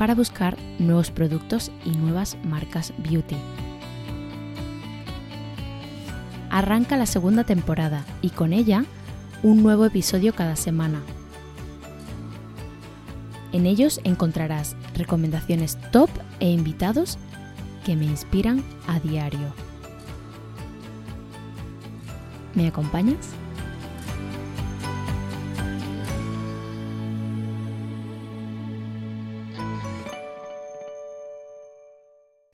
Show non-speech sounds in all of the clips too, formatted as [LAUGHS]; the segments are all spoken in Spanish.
para buscar nuevos productos y nuevas marcas beauty. Arranca la segunda temporada y con ella un nuevo episodio cada semana. En ellos encontrarás recomendaciones top e invitados que me inspiran a diario. ¿Me acompañas?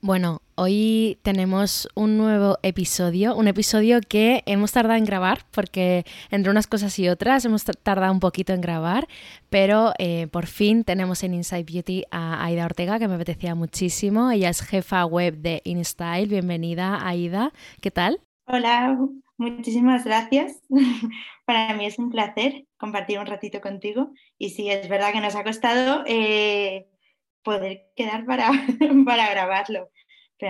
Bueno, hoy tenemos un nuevo episodio, un episodio que hemos tardado en grabar porque entre unas cosas y otras hemos tardado un poquito en grabar, pero eh, por fin tenemos en Inside Beauty a Aida Ortega que me apetecía muchísimo. Ella es jefa web de InStyle. Bienvenida, Aida. ¿Qué tal? Hola, muchísimas gracias. [LAUGHS] Para mí es un placer compartir un ratito contigo y sí, es verdad que nos ha costado... Eh, poder quedar para, [LAUGHS] para grabarlo.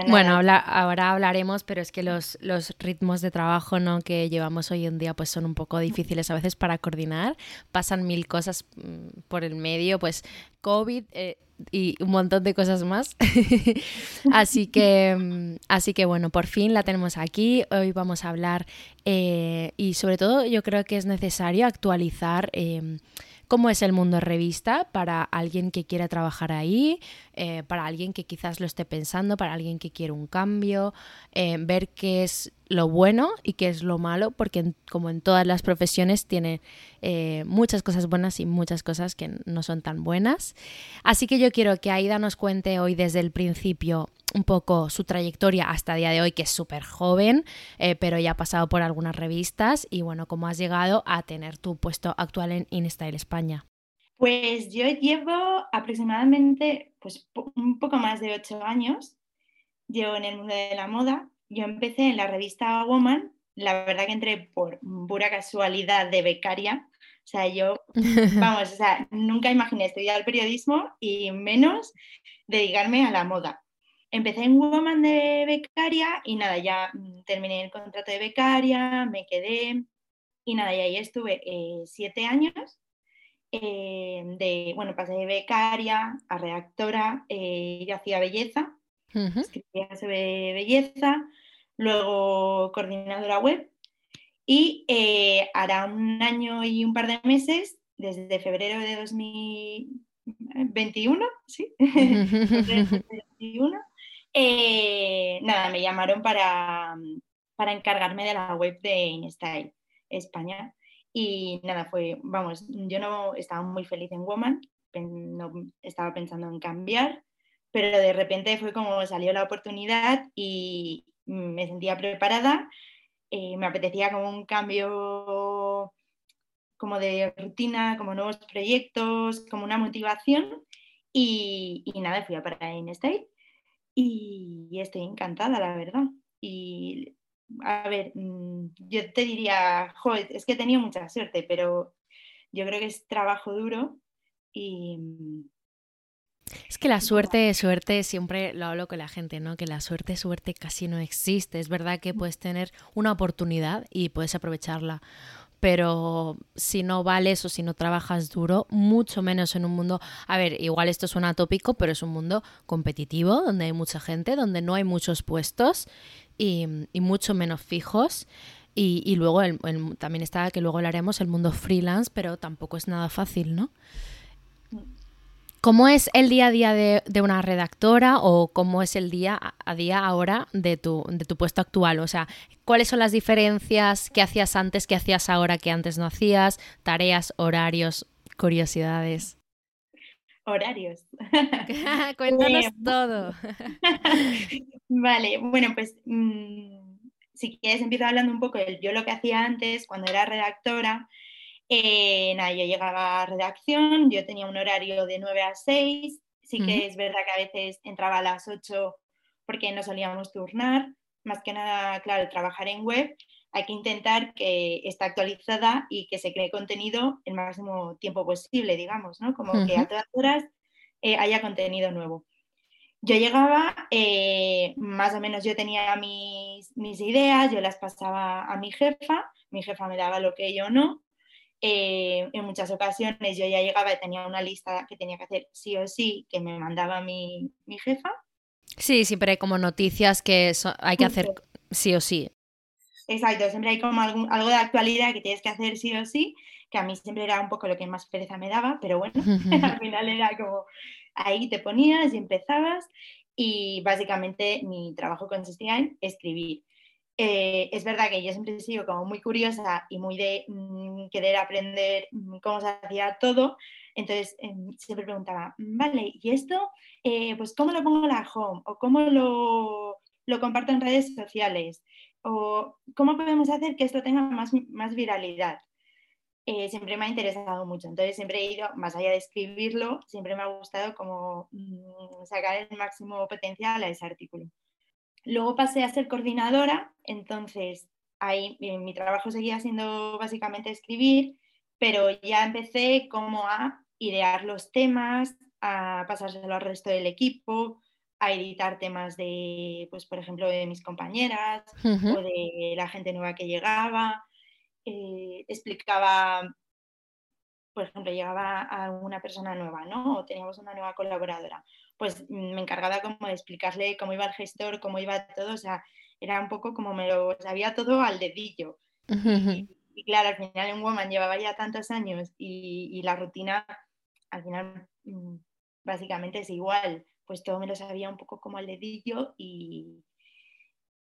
bueno, ahora hablaremos, pero es que los, los, ritmos de trabajo ¿no? que llevamos hoy en día pues son un poco difíciles a veces para coordinar. Pasan mil cosas mm, por el medio, pues COVID eh, y un montón de cosas más. [LAUGHS] así, que, mm, así que bueno, por fin la tenemos aquí. Hoy vamos a hablar eh, y sobre todo yo creo que es necesario actualizar. Eh, cómo es el mundo revista para alguien que quiera trabajar ahí, eh, para alguien que quizás lo esté pensando, para alguien que quiere un cambio, ver qué es lo bueno y qué es lo malo, porque como en todas las profesiones tiene eh, muchas cosas buenas y muchas cosas que no son tan buenas. Así que yo quiero que Aida nos cuente hoy desde el principio un poco su trayectoria hasta el día de hoy, que es súper joven, eh, pero ya ha pasado por algunas revistas y bueno, cómo has llegado a tener tu puesto actual en InStyle España. Pues yo llevo aproximadamente pues, un poco más de ocho años, llevo en el mundo de la moda. Yo empecé en la revista Woman, la verdad que entré por pura casualidad de becaria. O sea, yo, [LAUGHS] vamos, o sea, nunca imaginé estudiar periodismo y menos dedicarme a la moda empecé en Woman de becaria y nada, ya mm, terminé el contrato de becaria, me quedé y nada, y ahí estuve eh, siete años. Eh, de, bueno, pasé de becaria a redactora, eh, yo hacía belleza, escribía sobre belleza, luego coordinadora web y hará un año y un par de meses, desde febrero de 2021, ¿sí? [LAUGHS] 2021, [LAUGHS] eh, nada, me llamaron para, para encargarme de la web de InStyle España. Y nada, fue, vamos, yo no estaba muy feliz en Woman, no estaba pensando en cambiar, pero de repente fue como salió la oportunidad y me sentía preparada, eh, me apetecía como un cambio como de rutina, como nuevos proyectos, como una motivación y, nada, fui a parar en State y, estoy encantada, la verdad. Y a ver, mm, yo te diría, es que he tenido mucha suerte, pero yo creo que es trabajo duro y... Es que la suerte, suerte, siempre lo hablo con la gente, ¿no? Que la suerte, suerte casi no existe. Es verdad que puedes tener una oportunidad y puedes aprovecharla pero si no vales o si no trabajas duro, mucho menos en un mundo, a ver, igual esto suena tópico, pero es un mundo competitivo, donde hay mucha gente, donde no hay muchos puestos y, mucho menos fijos. Y, luego también está que luego hablaremos el mundo freelance, pero tampoco es nada fácil, ¿no? ¿Cómo es el día a día de, una redactora o cómo es el día a día ahora de tu, de tu puesto actual? O sea, ¿cuáles son las diferencias que hacías antes, que hacías ahora que antes no hacías? Tareas, horarios, curiosidades. Horarios. [LAUGHS] Cuéntanos todo. [LAUGHS] vale, bueno, pues mm, si quieres empiezo hablando un poco de yo lo que hacía antes cuando era redactora. Eh, nada, yo llegaba a redacción, yo tenía un horario de 9 a 6, sí que es verdad que a veces entraba a las 8 porque no solíamos turnar, más que nada, claro, trabajar en web, hay que intentar que esté actualizada y que se cree contenido el máximo tiempo posible, digamos, ¿no? Como que a todas horas eh, haya contenido nuevo. Yo llegaba, eh, más o menos yo tenía mis, mis, ideas, yo las pasaba a mi jefa, mi jefa me daba lo que yo no, eh, en muchas ocasiones yo ya llegaba y tenía una lista que tenía que hacer sí o sí, que me mandaba mi, jefa. Sí, siempre hay como noticias que hay que hacer sí o sí. Exacto, siempre hay como algo de actualidad que tienes que hacer sí o sí, que a mí siempre era un poco lo que más pereza me daba, pero bueno, [LAUGHS] al [LAUGHS] final era como ahí te ponías y empezabas y básicamente mi trabajo consistía en escribir. Eh, es verdad que yo siempre he sido como muy curiosa y muy de mm, querer aprender mm, cómo se hacía todo, entonces em, siempre preguntaba, vale, ¿y esto, eh, pues cómo lo pongo en la home? ¿O cómo lo, comparto en redes sociales? ¿O cómo podemos hacer que esto tenga más, más viralidad? Eh, siempre me ha interesado mucho, entonces siempre he ido, más allá de escribirlo, siempre me ha gustado como mm, sacar el máximo potencial a ese artículo. Luego pasé a ser coordinadora, entonces ahí eh, mi trabajo seguía siendo básicamente escribir, pero ya empecé como a idear los temas, a pasárselo al resto del equipo, a editar temas de, pues por ejemplo, de mis compañeras o de la gente nueva que llegaba. Eh, explicaba, por ejemplo, llegaba a una persona nueva, ¿no? O teníamos una nueva colaboradora pues mm, me encargaba como de explicarle cómo iba el gestor, cómo iba todo, o sea, era un poco como me lo sabía todo al dedillo. y, claro, al final en Woman llevaba ya tantos años y, la rutina al final mm, básicamente es igual, pues todo me lo sabía un poco como al dedillo y,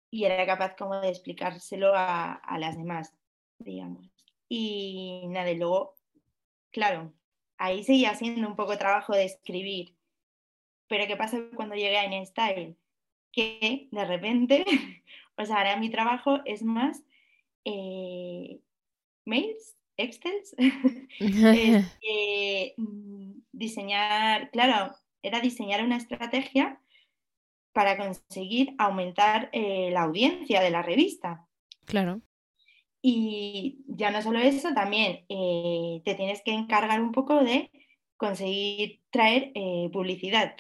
y era capaz como de explicárselo a, a las demás, digamos. Y nada, y luego, claro, ahí seguía siendo un poco trabajo de escribir, pero ¿qué pasa cuando llegué a InStyle? Que de repente, [LAUGHS] o sea, ahora mi trabajo es más eh, mails, Excels, [LAUGHS] mm, diseñar, claro, era diseñar una estrategia para conseguir aumentar eh, la audiencia de la revista. Claro. Y ya no solo eso, también eh, te tienes que encargar un poco de conseguir traer publicidad.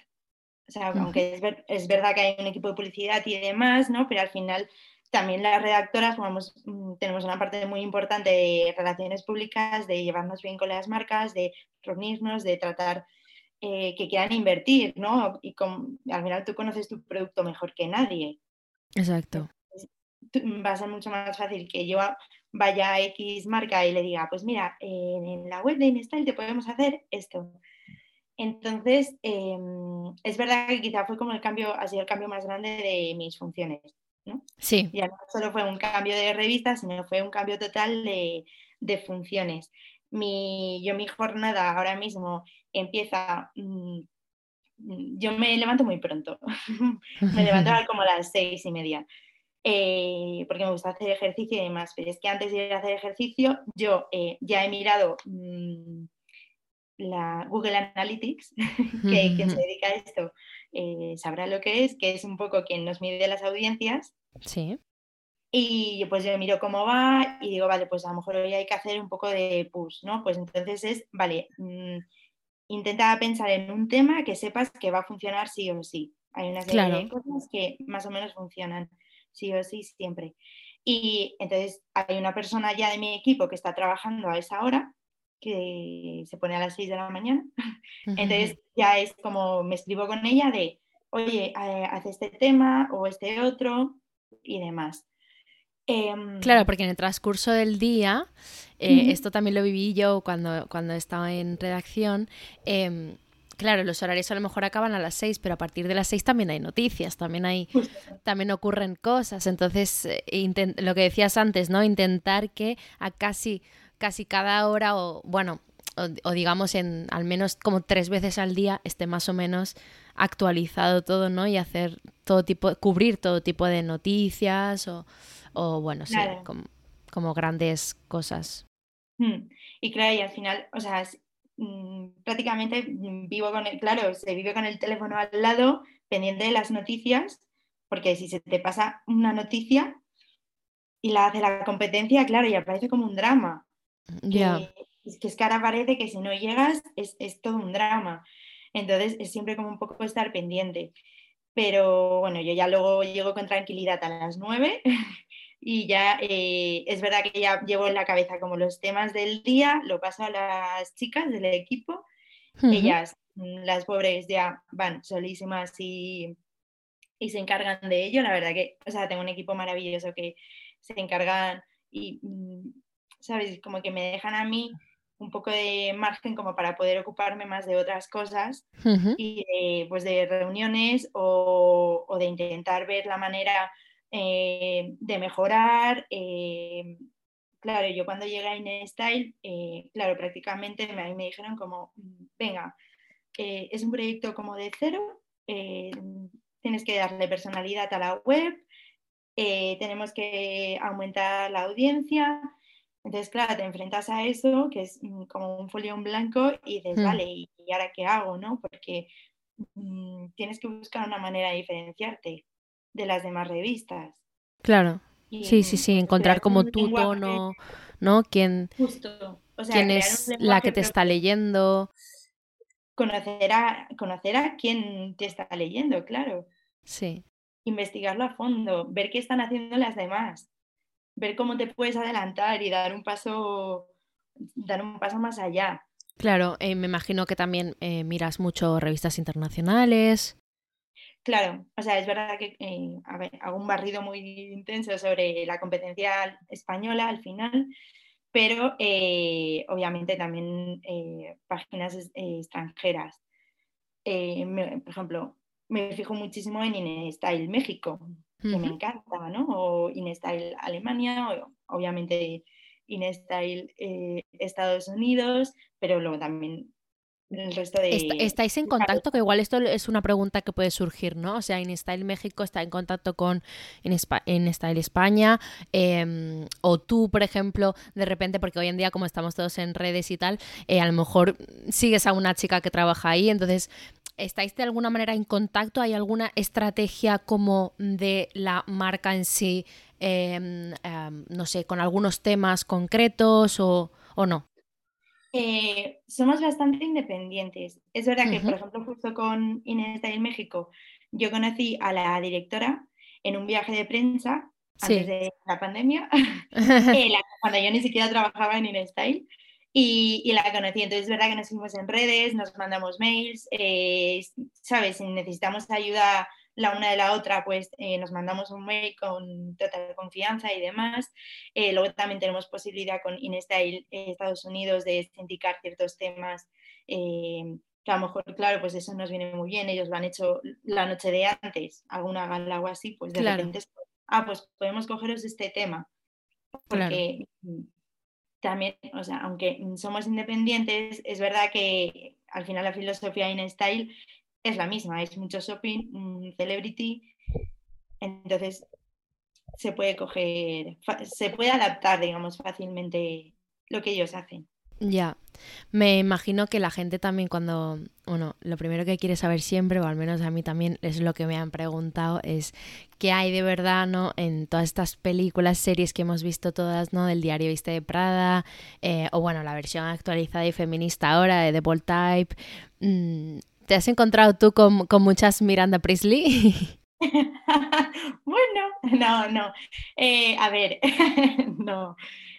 O sea, aunque es, verdad que hay un equipo de publicidad y demás, ¿no? Pero al final también las redactoras mm, tenemos una parte muy importante de relaciones públicas, de llevarnos bien con las marcas, de reunirnos, de tratar eh, que quieran invertir, ¿no? Y al final tú conoces tu producto mejor que nadie. Exacto. va a ser mucho más fácil que yo vaya a X marca y le diga, pues mira, en la web de InStyle te podemos hacer esto. Entonces, em, es verdad que quizá fue como el cambio, ha sido el cambio más grande de mis funciones. ¿no? Sí. Ya no solo fue un cambio de revista, sino fue un cambio total de, de funciones. Mi, yo mi jornada ahora mismo empieza, mm, yo me levanto muy pronto, [LAUGHS] me levanto [LAUGHS] como a las seis y media. Eh, porque me gusta hacer ejercicio y demás, pero es que antes de ir a hacer ejercicio yo eh, ya he mirado mm, la Google Analytics, [LAUGHS] que quien se dedica a esto eh, sabrá lo que es, que es un poco quien nos mide las audiencias. Sí. Y pues yo miro cómo va y digo, vale, pues a lo mejor hoy hay que hacer un poco de push, ¿no? Pues entonces es, vale, mm, intenta pensar en un tema que sepas que va a funcionar sí o sí. Hay una serie de cosas que más o menos funcionan sí o sí siempre. Y entonces hay una persona ya de mi equipo que está trabajando a esa hora que se pone a las 6 de la mañana. [LAUGHS] Entonces ya es como me escribo con ella de, oye, eh, haz este tema o este otro y demás. Em, claro, porque en el transcurso del día, eh, esto también lo viví yo cuando, cuando estaba en redacción, em, claro, los horarios a lo mejor acaban a las 6, pero a partir de las 6 también hay noticias, también hay también ocurren cosas, entonces eh, lo que decías antes, ¿no? Intentar que a casi casi cada hora o, bueno, o, digamos en al menos como tres veces al día esté más o menos actualizado todo, ¿no? Y hacer todo tipo, cubrir todo tipo de noticias o, o bueno, sí, como, grandes cosas. Hmm. Y claro, y al final, o sea, mm, prácticamente vivo con el, claro, se vive con el teléfono al lado, pendiente de las noticias, porque si se te pasa una noticia y la hace la competencia, claro, y aparece como un drama. Ya. es que es que ahora parece que si no llegas es, todo un drama. Entonces es siempre como un poco estar pendiente. Pero bueno, yo ya luego llego con tranquilidad a las nueve [LAUGHS] y ya eh, es verdad que ya llevo en la cabeza como los temas del día, lo paso a las chicas del equipo. Ellas, mm, las pobres, ya van solísimas y, y se encargan de ello. La verdad que, o sea, tengo un equipo maravilloso que se encargan y mm, ¿sabes? Como que me dejan a mí un poco de margen como para poder ocuparme más de otras cosas y de, pues de reuniones o, de intentar ver la manera eh, de mejorar. Eh, claro, yo cuando llegué a InStyle, eh, claro, prácticamente a mí me dijeron como, venga, es un proyecto como de cero, tienes que darle personalidad a la web, tenemos que aumentar la audiencia, entonces, claro, te enfrentas a eso, que es mm, como un folión blanco, y dices, hmm. vale, ¿y ahora qué hago? ¿no? Porque mm, tienes que buscar una manera de diferenciarte de las demás revistas. Claro. sí, sí, sí, encontrar como tu tono, ¿no? ¿Quién, quién es la que te está leyendo? Conocer a, conocer a quién te está leyendo, claro. Sí. Investigarlo a fondo, ver qué están haciendo las demás ver cómo te puedes adelantar y dar un paso, dar un paso más allá. Claro, eh, me imagino que también eh, miras mucho revistas internacionales. Claro, o sea, es verdad que eh, hago un barrido muy intenso sobre la competencia española al final, pero obviamente también páginas extranjeras. por ejemplo, me fijo muchísimo en InStyle México, que me encanta, ¿no? O InStyle Alemania, o, obviamente InStyle eh, Estados Unidos, pero luego también el resto de... ¿Estáis en contacto? Que igual esto es una pregunta que puede surgir, ¿no? O sea, InStyle México está en contacto con InStyle España, em, o tú, por ejemplo, de repente, porque hoy en día como estamos todos en redes y tal, eh, a lo mejor sigues a una chica que trabaja ahí, entonces ¿Estáis de alguna manera en contacto? ¿Hay alguna estrategia como de la marca en sí, em, em, no sé, con algunos temas concretos o, no? Eh, somos bastante independientes. Es verdad que, por ejemplo, justo con Inés en México, yo conocí a la directora en un viaje de prensa antes de la pandemia, [LAUGHS] eh, cuando yo ni siquiera trabajaba en InStyle y, la conocí. Entonces es verdad que nos seguimos en redes, nos mandamos mails, eh, ¿sabes? Si necesitamos ayuda la una de la otra, pues eh, nos mandamos un mail con total confianza y demás. Eh, luego también tenemos posibilidad con InStyle Estados Unidos de sindicar ciertos temas que a lo mejor, claro, pues eso nos viene muy bien, ellos lo han hecho la noche de antes, alguna gala o así, pues de repente, ah, pues podemos cogeros este tema, porque mm, también, o sea, aunque somos independientes, es verdad que al final la filosofía in style es la misma, es mucho shopping, celebrity, entonces se puede coger, se puede adaptar, digamos, fácilmente lo que ellos hacen. Ya, me imagino que la gente también cuando, bueno, lo primero que quiere saber siempre, o al menos a mí también es lo que me han preguntado, es qué hay de verdad, ¿no? En todas estas películas, series que hemos visto todas, ¿no? Del diario Viste de Prada, eh, o bueno, la versión actualizada y feminista ahora de The Bold Type. Mm, ¿Te has encontrado tú con, muchas Miranda Priestley? [LAUGHS] bueno, no, no. Eh, a ver, [LAUGHS] no.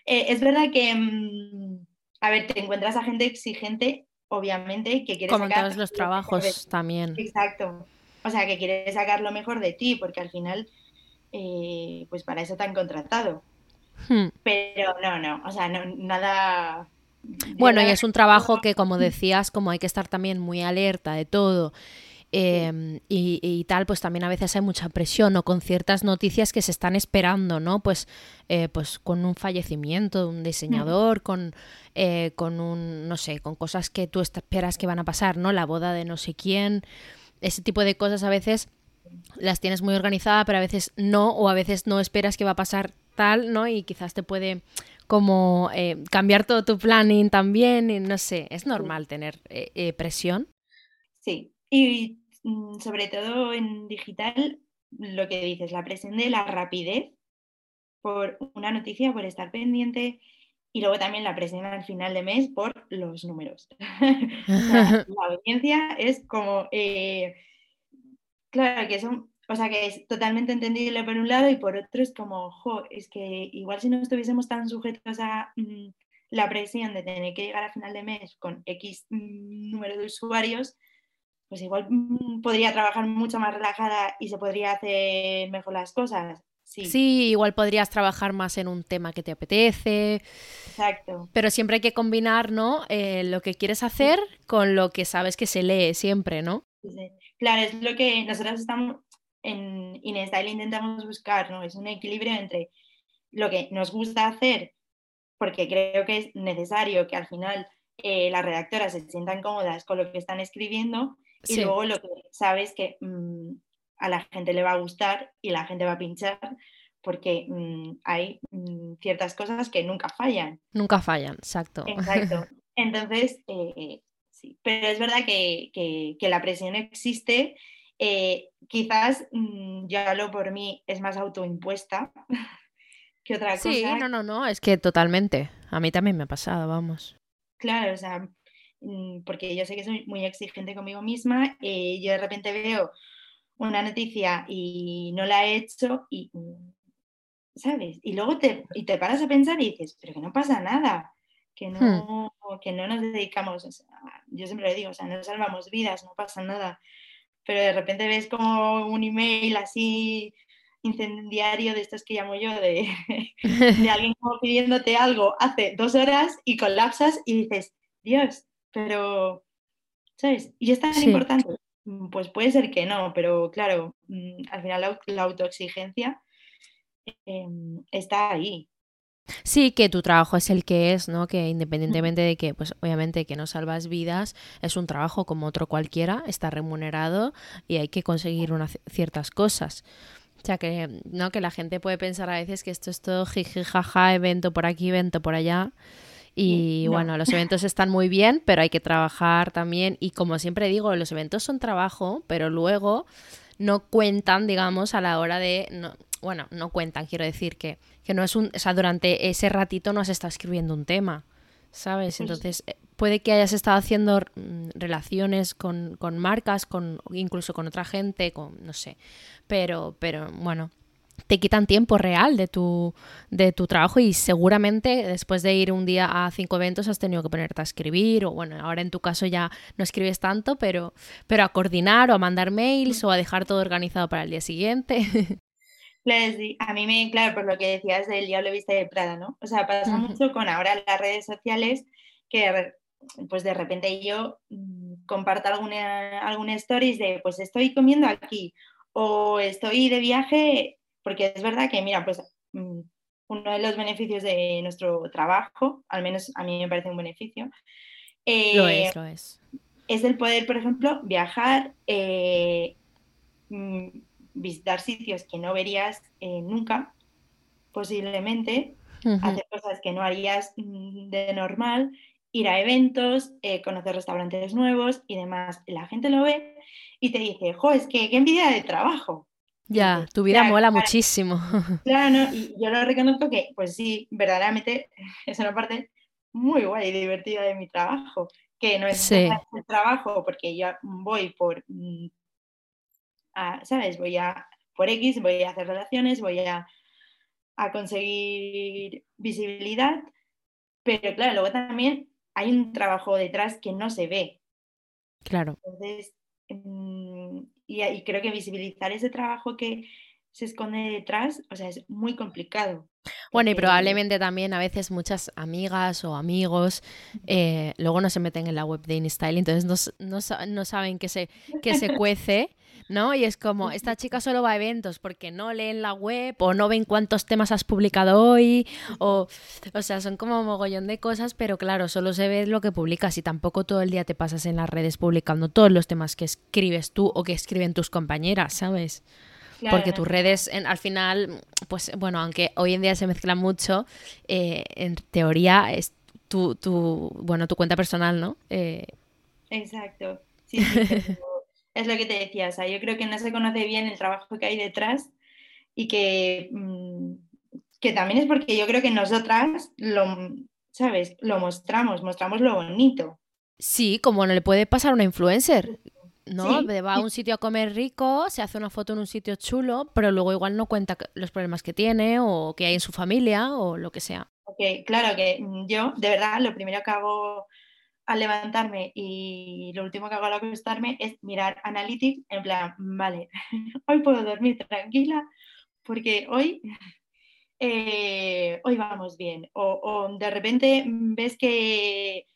Eh, es verdad que... Mm, a ver, te encuentras a gente exigente, obviamente, que quiere Como en todos los trabajos también. Exacto. O sea, que quiere sacar lo mejor de ti, porque al final, eh, pues para eso te han contratado. Hmm. Pero no, no, o sea, no, nada... Bueno, y es un trabajo que, como decías, como hay que estar también muy alerta de todo Em, y, tal, pues también a veces hay mucha presión o con ciertas noticias que se están esperando, ¿no? Pues, eh, pues con un fallecimiento de un diseñador, con, eh, con un, no sé, con cosas que tú esperas que van a pasar, ¿no? La boda de no sé quién, ese tipo de cosas a veces las tienes muy organizadas, pero a veces no, o a veces no esperas que va a pasar tal, ¿no? Y quizás te puede como eh, cambiar todo tu planning también, y no sé, es normal tener presión. Sí, y sobre todo en digital, lo que dices, la presión de la rapidez por una noticia, por estar pendiente, y luego también la presión al final de mes por los números. [LAUGHS] [LAUGHS] la audiencia es como, eh, claro, que son, o sea, que es totalmente entendible por un lado y por otro es como, jo, es que igual si no estuviésemos tan sujetos a mm, la presión de tener que llegar a final de mes con X mm, número de usuarios, pues igual mm, podría trabajar mucho más relajada y se podría hacer mejor las cosas. Sí. sí, igual podrías trabajar más en un tema que te apetece. Exacto. Pero siempre hay que combinar, ¿no? Eh, lo que quieres hacer con lo que sabes que se lee siempre, ¿no? Claro, es lo que nosotros estamos en InStyle intentamos buscar, ¿no? Es un equilibrio entre lo que nos gusta hacer, porque creo que es necesario que al final eh, las redactoras se sientan cómodas con lo que están escribiendo, y luego lo que sabes que mm, a la gente le va a gustar y la gente va a pinchar porque mm, hay mm, ciertas cosas que nunca fallan. Nunca fallan, exacto. Exacto. [LAUGHS] Entonces, eh, sí, pero es verdad que, la presión existe. Eh, quizás, ya lo por mí, es más autoimpuesta [LAUGHS] que otra cosa. Sí, no, no, no, es que totalmente. A mí también me ha pasado, vamos. Claro, o sea, porque yo sé que soy muy exigente conmigo misma, eh, yo de repente veo una noticia y no la he hecho y, mm, ¿sabes? Y luego te, y te paras a pensar y dices, pero que no pasa nada, que hmm. no, que no nos dedicamos, yo siempre lo digo, o sea, no salvamos vidas, no pasa nada, pero de repente ves como un email así incendiario de estos que llamo yo, de, [LAUGHS] de [LAUGHS] alguien como pidiéndote algo hace dos horas y colapsas y dices, Dios, pero, ¿sabes? ¿Y es tan importante? Pues puede ser que no, pero claro, mm, al final la, autoexigencia em, está ahí. Sí, que tu trabajo es el que es, ¿no? Que independientemente de que, pues obviamente que no salvas vidas, es un trabajo como otro cualquiera, está remunerado y hay que conseguir unas ciertas cosas. O sea que, ¿no? Que la gente puede pensar a veces que esto es todo jiji, jaja, evento por aquí, evento por allá. Y bueno, los eventos están muy bien, pero hay que trabajar también. Y como siempre digo, los eventos son trabajo, pero luego no cuentan, digamos, a la hora de... No, bueno, no cuentan, quiero decir que, que no es un... O sea, durante ese ratito no has estado escribiendo un tema, ¿sabes? Entonces, eh, puede que hayas estado haciendo mm, relaciones con, con marcas, con incluso con otra gente, con... no sé. Pero, pero bueno, te quitan tiempo real de tu, de tu trabajo y seguramente después de ir un día a cinco eventos has tenido que ponerte a escribir o bueno, ahora en tu caso ya no escribes tanto, pero, pero a coordinar o a mandar mails o a dejar todo organizado para el día siguiente. [LAUGHS] Claro, sí. A mí me, claro, por lo que decías del diablo viste de Prada, ¿no? O sea, pasa mucho con ahora las redes sociales que pues de repente yo mm, comparto alguna, alguna stories de pues estoy comiendo aquí o estoy de viaje, porque es verdad que, mira, pues mm, uno de los beneficios de nuestro trabajo, al menos a mí me parece un beneficio, lo es, eh, lo es. Es el poder, por ejemplo, viajar, eh, mm, visitar sitios que no verías eh, nunca, posiblemente, hacer cosas que no harías mm, de normal, ir a eventos, conocer restaurantes nuevos y demás. La gente lo ve y te dice, jo, es que qué envidia de trabajo. Ya, tu vida mola muchísimo. [LAUGHS] Claro, ¿no? y yo lo reconozco que, pues sí, verdaderamente es una parte muy guay y divertida de mi trabajo, que no es el trabajo porque yo voy por, mm, ¿sabes? Voy a, por X, voy a hacer relaciones, voy a, a conseguir visibilidad, pero claro, luego también hay un trabajo detrás que no se ve. Claro. Entonces, mm, y, y, creo que visibilizar ese trabajo que se esconde detrás, o sea, es muy complicado. Bueno, y probablemente también a veces muchas amigas o amigos eh, luego no se meten en la web de InStyle, entonces no, no, saben que se, que se [LAUGHS] cuece, ¿no? Y es como, esta chica solo va a eventos porque no leen la web o no ven cuántos temas has publicado hoy, o, o sea, son como mogollón de cosas, pero claro, solo se ve lo que publicas y tampoco todo el día te pasas en las redes publicando todos los temas que escribes tú o que escriben tus compañeras, ¿sabes? porque tus redes, al final, pues bueno, aunque hoy en día se mezcla mucho, eh, en teoría es tu, tu, bueno, tu cuenta personal, ¿no? Eh, Exacto. Sí, [LAUGHS] es lo que te decía, o sea, yo creo que no se conoce bien el trabajo que hay detrás y que, mm, que también es porque yo creo que nosotras lo, ¿sabes? Lo mostramos, mostramos lo bonito. Sí, como no le puede pasar a una influencer, ¿no? Va a un sitio a comer rico, se hace una foto en un sitio chulo, pero luego igual no cuenta los problemas que tiene o que hay en su familia o lo que sea. Okay, claro que yo, de verdad, lo primero que hago al levantarme y lo último que hago al acostarme es mirar Analytics en plan, vale, [LAUGHS] hoy puedo dormir tranquila porque hoy, [LAUGHS] eh, hoy vamos bien. o de repente ves que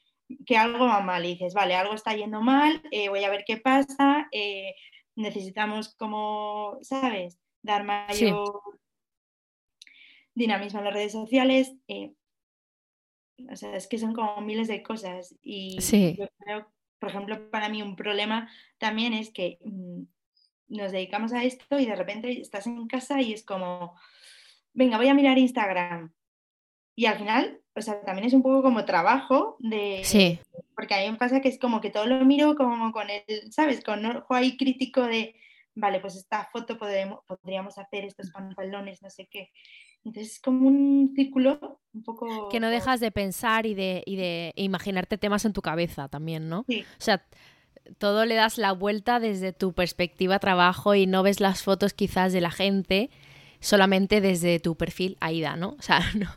que algo va mal y dices, vale, algo está yendo mal, eh, voy a ver qué pasa, eh, necesitamos como, ¿sabes? Dar mayor dinamismo en las redes sociales. O sea, es que son como miles de cosas y yo creo, por ejemplo, para mí un problema también es que mm, nos dedicamos a esto y de repente estás en casa y es como, venga, voy a mirar Instagram. Y al final o sea, también es un poco como trabajo de... Sí. Porque a mí me pasa que es como que todo lo miro como con el, ¿sabes? Con ojo ahí crítico de, vale, pues esta foto podríamos hacer estos pantalones, no sé qué. Entonces es como un círculo un poco... Que no dejas de pensar y de, y de imaginarte temas en tu cabeza también, ¿no? Sí. O sea, todo le das la vuelta desde tu perspectiva trabajo y no ves las fotos quizás de la gente solamente desde tu perfil AIDA, ¿no? O sea, [LAUGHS] no.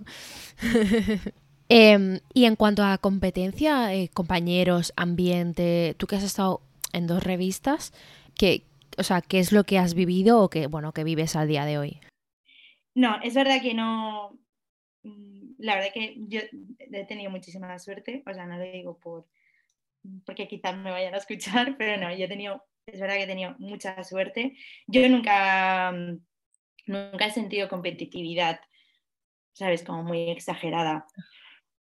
[LAUGHS] Em, y en cuanto a competencia, eh, compañeros, ambiente, tú que has estado en dos revistas, ¿qué, o sea, ¿qué es lo que has vivido o que, bueno, que vives al día de hoy? No, es verdad que no. Mm, la verdad que yo he tenido muchísima suerte, o sea, no lo digo por porque quizás me vayan a escuchar, pero no, yo he tenido, es verdad que he tenido mucha suerte. Yo nunca nunca he sentido competitividad, ¿sabes? Como muy exagerada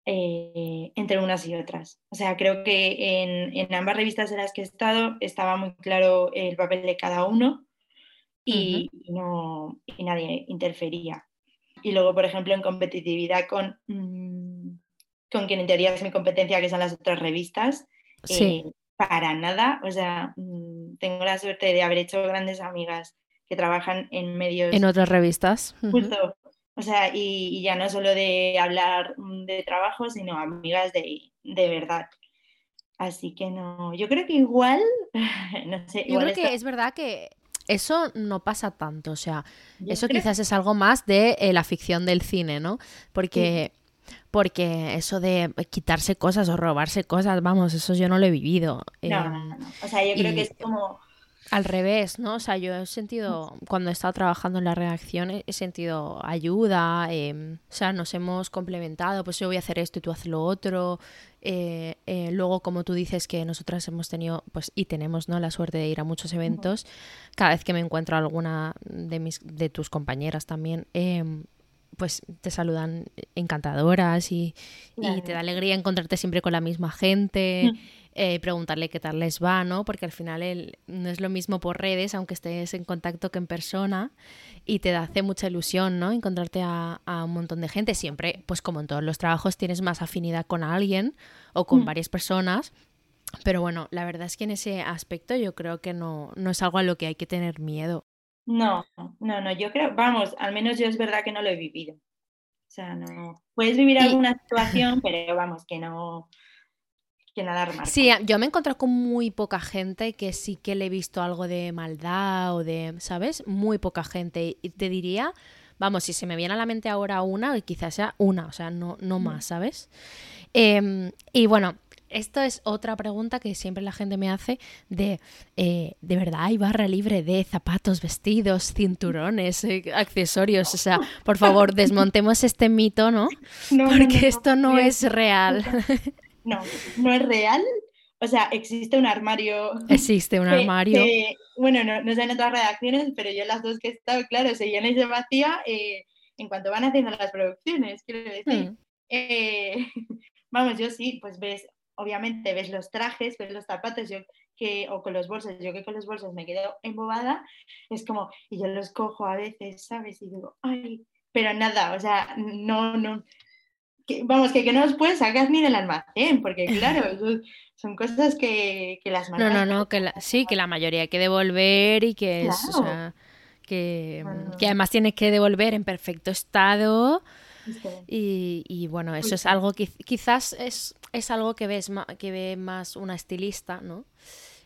eh, entre unas y otras. O sea, creo que en, ambas revistas en las que he estado estaba muy claro el papel de cada uno y, no, y nadie interfería. Y luego, por ejemplo, en competitividad con, mm, con quien en teoría es mi competencia, que son las otras revistas, sí. Eh, para nada. O sea, mm, tengo la suerte de haber hecho grandes amigas que trabajan en medios. En otras revistas. Justo. O sea, y, ya no solo de hablar de trabajo, sino amigas de, verdad. Así que no, yo creo que igual, [LAUGHS] no sé. Yo creo que es verdad que eso no pasa tanto, o sea, eso quizás es algo más de eh, la ficción del cine, ¿no? Porque, porque eso de quitarse cosas o robarse cosas, vamos, eso yo no lo he vivido. No, no, no. O sea, yo creo que es como Al revés, ¿no? O sea, yo he sentido, cuando he estado trabajando en la redacción, he sentido ayuda, em, o sea, nos hemos complementado, pues yo voy a hacer esto y tú haces lo otro. Eh, eh, luego, como tú dices, que nosotras hemos tenido, pues, y tenemos, ¿no? La suerte de ir a muchos eventos. Cada vez que me encuentro alguna de, mis, de tus compañeras también, em, pues te saludan encantadoras y, y, te da alegría encontrarte siempre con la misma gente. Eh, preguntarle qué tal les va, ¿no? Porque al final él, no es lo mismo por redes, aunque estés en contacto que en persona, y te hace mucha ilusión, ¿no? Encontrarte a, un montón de gente. Siempre, pues como en todos los trabajos, tienes más afinidad con alguien o con mm. varias personas. Pero bueno, la verdad es que en ese aspecto yo creo que no, no es algo a lo que hay que tener miedo. No, no, no, yo creo, vamos, al menos yo es verdad que no lo he vivido. O sea, no. Puedes vivir alguna situación, pero vamos, que no, Sí, yo me he encontrado con muy poca gente que sí que le he visto algo de maldad o de, ¿sabes? Muy poca gente. Y te diría, vamos, si se me viene a la mente ahora una, quizás sea una, o sea, no, no más, ¿sabes? Em, y bueno, esto es otra pregunta que siempre la gente me hace de, eh, ¿de verdad hay barra libre de zapatos, vestidos, cinturones, eh, accesorios? O sea, por favor, desmontemos este mito, ¿no? [LAUGHS] Porque esto no es real. [LAUGHS] no, no es real. O sea, existe un armario. [LAUGHS] Existe un armario. bueno, no, no sé en otras redacciones, pero yo las dos que he estado, claro, se llena y se vacía eh, en cuanto van haciendo las producciones, quiero decir. Hmm. Eh, vamos, yo sí, pues ves, obviamente ves los trajes, ves los zapatos, yo que, o con los bolsos, yo que con los bolsos me quedo embobada, es como, y yo los cojo a veces, ¿sabes? Y digo, ay, pero nada, o sea, no, no, vamos, que, que no los puedes sacar ni del almacén, porque [LAUGHS] claro, son cosas que, las No, no, no, que sí, que la mayoría hay que devolver y que es, o sea, que, que, además tienes que devolver en perfecto estado. Y, y, bueno, eso es algo que quizás es, es algo que ves que ve más una estilista, ¿no?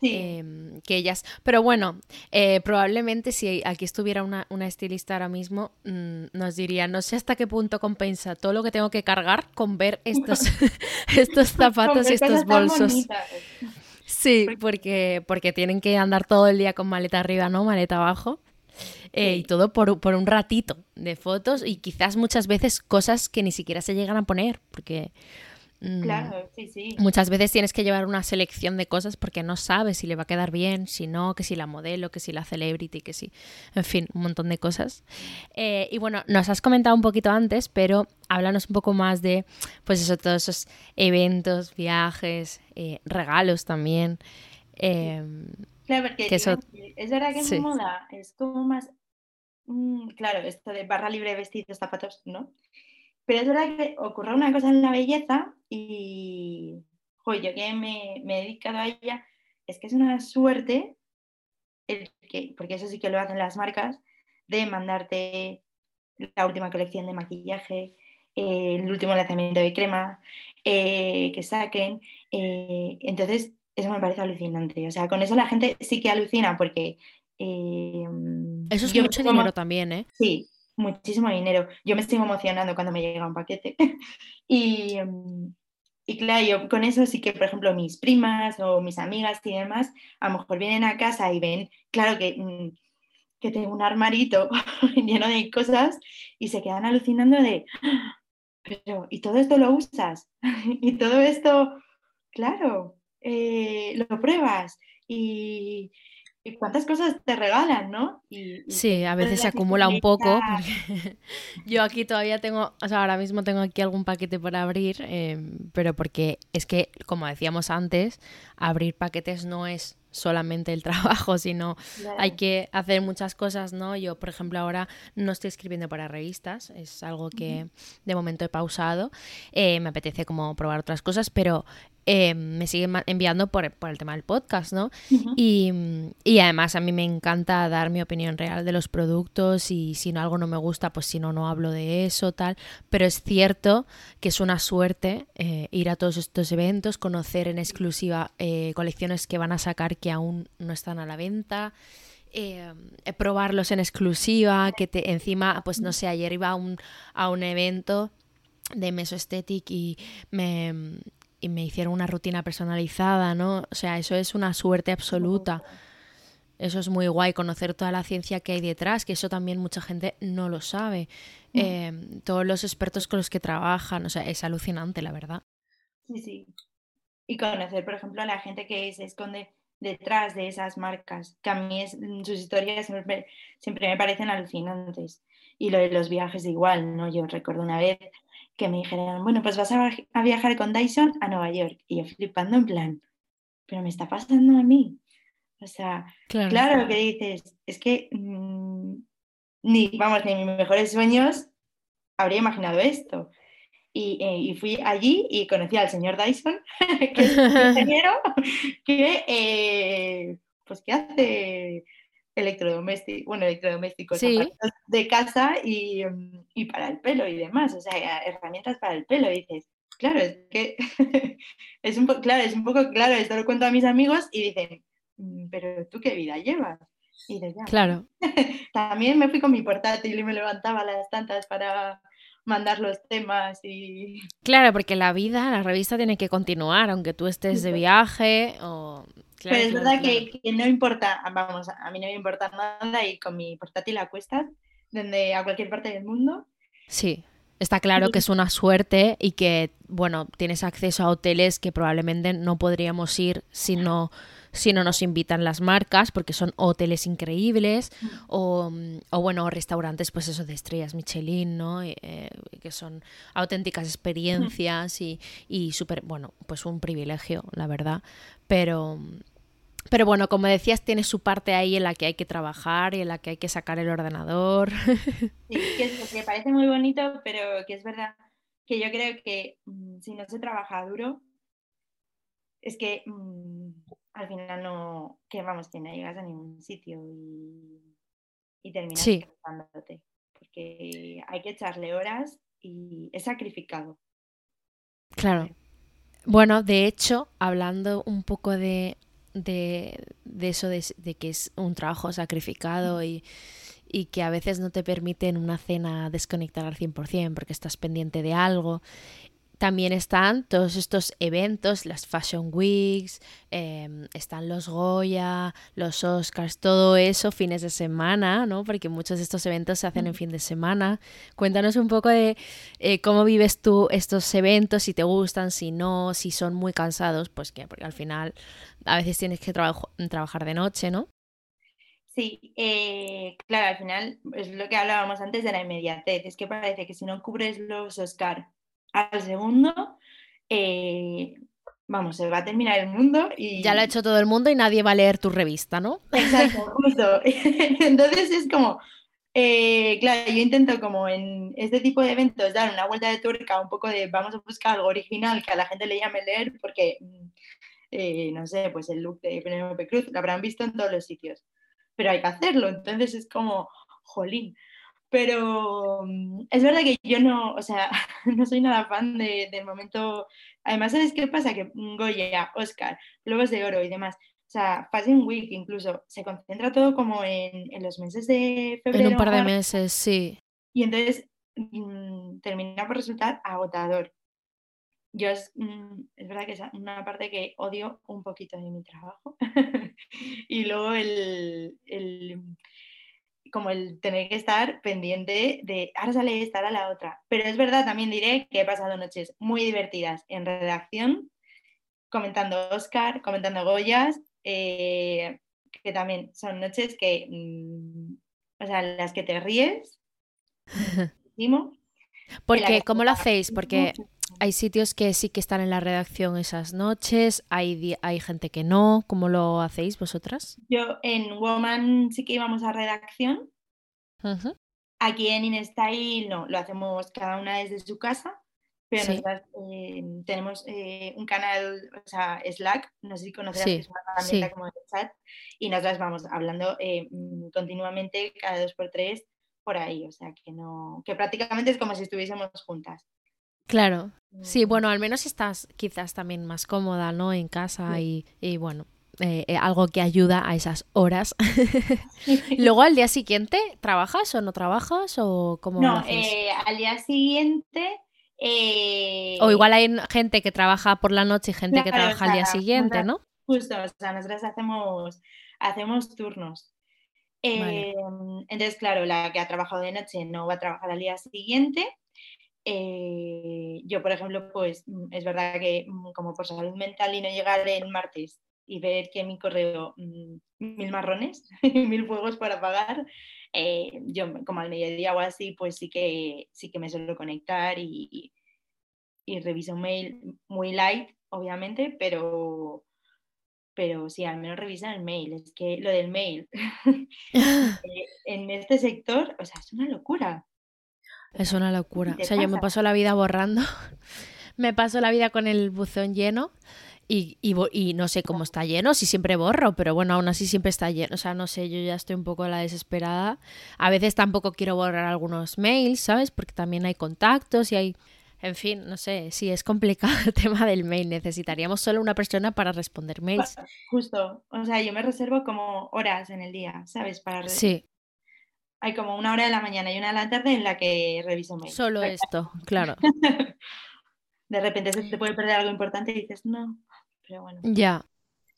Em, que ellas. Pero bueno, eh, probablemente si aquí estuviera una, estilista ahora mismo, mm, nos diría, no sé hasta qué punto compensa todo lo que tengo que cargar con ver estos, [LAUGHS] [LAUGHS] estos zapatos y estos bolsos. Sí, porque, porque tienen que andar todo el día con maleta arriba, ¿no? Maleta abajo. Eh, y todo por, por, un ratito de fotos y quizás muchas veces cosas que ni siquiera se llegan a poner, porque Mm. Claro, sí, sí. Muchas veces tienes que llevar una selección de cosas porque no sabes si le va a quedar bien, si no, que si la modelo, que si la celebrity, que si, en fin, un montón de cosas. Eh, y bueno, nos has comentado un poquito antes, pero háblanos un poco más de, pues eso, todos esos eventos, viajes, eh, regalos también. Em, claro, porque es verdad que en moda es como más, mm, claro, esto de barra libre, vestidos, zapatos, ¿no? Pero es verdad que ocurre una cosa en la belleza y, joder, yo que me, me, he dedicado a ella, es que es una suerte, el que, porque eso sí que lo hacen las marcas, de mandarte la última colección de maquillaje, eh, el último lanzamiento de crema, eh, que saquen. Eh, entonces, eso me parece alucinante. O sea, con eso la gente sí que alucina porque... eso es mucho dinero también, ¿eh? Sí, muchísimo dinero. Yo me sigo emocionando cuando me llega un paquete. [LAUGHS] y, mm, y claro, yo con eso sí que, por ejemplo, mis primas o mis amigas y demás, a lo mejor vienen a casa y ven, claro que, mm, que tengo un armarito [LAUGHS] lleno de cosas y se quedan alucinando de, ah, pero, ¿y todo esto lo usas? [LAUGHS] y todo esto, claro, eh, lo pruebas. Y, y cuántas cosas te regalan, ¿no? sí, a veces se acumula un poco. [LAUGHS] yo aquí todavía tengo, o sea, ahora mismo tengo aquí algún paquete por abrir, em, pero porque es que, como decíamos antes, abrir paquetes no es solamente el [LAUGHS] trabajo, sino hay que hacer muchas cosas, ¿no? Yo, por ejemplo, ahora no estoy escribiendo para revistas, es algo que de momento he pausado, eh, me apetece como probar otras cosas, pero eh, me siguen enviando por, el tema del podcast, ¿no? y, y, además a mí me encanta dar mi opinión real de los productos y si no algo no me gusta, pues si no, no hablo de eso, tal. Pero es cierto que es una suerte eh, ir a todos estos eventos, conocer en exclusiva colecciones que van a sacar que aún no están a la venta. Eh, probarlos en exclusiva, que te, encima, pues no sé, ayer iba a un, a un evento de Mesoesthetic y me, y me hicieron una rutina personalizada, ¿no? O sea, eso es una suerte absoluta. Eso es muy guay, conocer toda la ciencia que hay detrás, que eso también mucha gente no lo sabe. Mm. Em, todos los expertos con los que trabajan, o sea, es alucinante, la verdad. Sí, sí. Y conocer, por ejemplo, a la gente que se esconde detrás de esas marcas, que a mí es, sus historias siempre, siempre me parecen alucinantes. Y lo de los viajes igual, ¿no? Yo recuerdo una vez que me dijeron, bueno, pues vas a, viajar con Dyson a Nueva York. Y yo flipando en plan, pero me está pasando a mí. O sea, Claro. claro, que dices, es que mm, ni, vamos, ni mis mejores sueños habría imaginado esto. Y, eh, y fui allí y conocí al señor Dyson, [LAUGHS] que es un [LAUGHS] ingeniero que, eh, pues, que hace electrodomésticos, bueno, electrodomésticos Sí. de casa y, mm, y para el pelo y demás, o sea, herramientas para el pelo. Y dices, claro, es que [LAUGHS] es un poco, claro, es un poco, claro, esto lo cuento a mis amigos y dicen, "Mm, pero tú qué vida llevas. Y dices, "Ya". Claro, [LAUGHS] También me fui con mi portátil y me levantaba las tantas para mandar los temas y claro, porque la vida, la revista tiene que continuar, aunque tú estés de viaje o... Claro, Pero es verdad claro. que, que no importa, vamos, a mí no me importa nada y con mi portátil a cuestas, donde a cualquier parte del mundo. Sí, está claro que es una suerte y que, bueno, tienes acceso a hoteles que probablemente no podríamos ir si no, si no nos invitan las marcas, porque son hoteles increíbles, o, bueno, restaurantes, pues eso, de estrellas Michelin, ¿no? Eh, eh, que son auténticas experiencias y, y súper, bueno, pues un privilegio, la verdad. Pero, pero bueno, como decías, tiene su parte ahí en la que hay que trabajar y en la que hay que sacar el ordenador. [LAUGHS] Sí, que, es, parece muy bonito, pero que es verdad que yo creo que mm, si no se trabaja duro, es que mm, al final no, que vamos, que no llegas a ningún sitio y, y terminas Sí. porque hay que echarle horas y es sacrificado. Claro. Bueno, de hecho, hablando un poco de, de, de eso, de, de que es un trabajo sacrificado y, y que a veces no te permiten una cena desconectar al 100% porque estás pendiente de algo. También están todos estos eventos, las Fashion Weeks, eh, están los Goya, los Oscars, todo eso fines de semana, ¿no? Porque muchos de estos eventos se hacen en fin de semana. Cuéntanos un poco de eh, cómo vives tú estos eventos, si te gustan, si no, si son muy cansados, pues que, porque al final a veces tienes que trabajar de noche, ¿no? Sí, eh, claro, al final es lo que hablábamos antes de la inmediatez. Es que parece que si no cubres los Oscar al segundo, eh, vamos, se va a terminar el mundo y... Ya lo ha hecho todo el mundo y nadie va a leer tu revista, ¿no? Exacto, [LAUGHS] justo. [LAUGHS] Entonces es como, eh, claro, yo intento como en este tipo de eventos dar una vuelta de tuerca, un poco de vamos a buscar algo original que a la gente le llame leer, porque, mm, eh, no sé, pues el look de Penélope Cruz lo habrán visto en todos los sitios, pero hay que hacerlo, entonces es como, jolín. Pero mm, es verdad que yo no, o sea, [LAUGHS] no soy nada fan de- del momento. Además, ¿sabes qué pasa? Que Goya, Oscar, Globos de Oro y demás, o sea, Fashion Week incluso, se concentra todo como en, en los meses de En febrero. un par de meses, sí. Y entonces mm, termina por resultar agotador. Yo es, mm, es verdad que es una parte que odio un poquito de mi trabajo. [LAUGHS] y luego el, el- como el tener que estar pendiente de ahora sale esta, ahora la otra. Pero es verdad, también diré que he pasado noches muy divertidas en redacción, comentando Oscar, comentando Goyas, eh, que también son noches que, mm, o sea, las que te ríes. [LAUGHS] Porque, que ¿cómo lo hacéis? [LAUGHS] Porque. Hay sitios que sí que están en la redacción esas noches, hay, hay gente que no. ¿Cómo lo hacéis vosotras? Yo en Woman sí que íbamos a redacción. Aquí en InStyle no, lo hacemos cada una desde su casa, pero Sí. nosotras eh, tenemos eh, un canal, o sea, Slack, no sé si conocerás, Sí, que es una herramienta sí. como de chat, y nosotras vamos hablando eh, mm, continuamente cada dos por tres por ahí, o sea, que no, que prácticamente es como si estuviésemos juntas. Claro. Sí, Mm, bueno, al menos estás quizás también más cómoda, ¿no? En casa Sí. y, y bueno, eh, eh, algo que ayuda a esas horas. [LAUGHS] [LAUGHS] Luego al día siguiente, ¿trabajas o no trabajas o cómo lo No, haces? eh, al día siguiente... eh, O igual hay gente que trabaja por la noche y gente que Claro, trabaja al día siguiente, ¿no? Justo, o sea, nosotras hacemos, hacemos turnos. Entonces, claro, la que ha trabajado de noche no va a trabajar al día siguiente. Eh, yo, por ejemplo, pues mm, es verdad que mm, como por salud mental y no llegar el martes y ver que en mi correo mm, mil marrones, [LAUGHS] mil fuegos para pagar, eh, yo como al mediodía o así, pues sí que, sí que me suelo conectar y, y reviso un mail muy light, obviamente, pero, pero sí, al menos revisa el mail. Es que lo del mail [LAUGHS] [LAUGHS] eh, en este sector, o sea, es una locura. Es una locura. O sea, yo me paso la vida borrando, [LAUGHS] me paso la vida con el buzón lleno y, y, no sé cómo está lleno, si siempre borro, pero bueno, aún así siempre está lleno. O sea, no sé, yo ya estoy un poco la desesperada. A veces tampoco quiero borrar algunos mails, ¿sabes? Porque también hay contactos y hay en fin, no sé, sí, es complicado el [LAUGHS] tema del mail. Necesitaríamos solo una persona para responder mails. Justo, o sea, yo me reservo como horas en el día, ¿sabes? Para sí. Hay como una hora de la mañana y una de la tarde en la que reviso mails. Solo esto, claro. [LAUGHS] de repente se te puede perder algo importante y dices, no, pero bueno. Ya.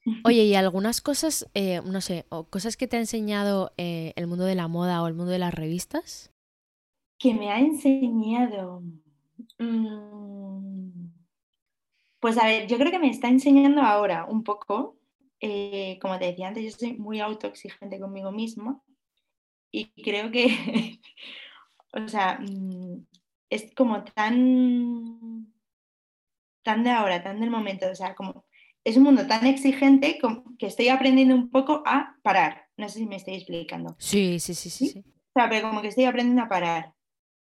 [LAUGHS] Oye, y algunas cosas, eh, no sé, o cosas que te ha enseñado eh, el mundo de la moda o el mundo de las revistas? Que me ha enseñado. Mm, pues a ver, yo creo que me está enseñando ahora un poco, eh, como te decía antes, yo soy muy autoexigente conmigo misma y creo que, [LAUGHS] o sea, mm, es como tan, tan de ahora, tan del momento, o sea, como es un mundo tan exigente que estoy aprendiendo un poco a parar. No sé si me estoy explicando. Sí, sí, sí, sí. sí. O sea, pero como que estoy aprendiendo a parar.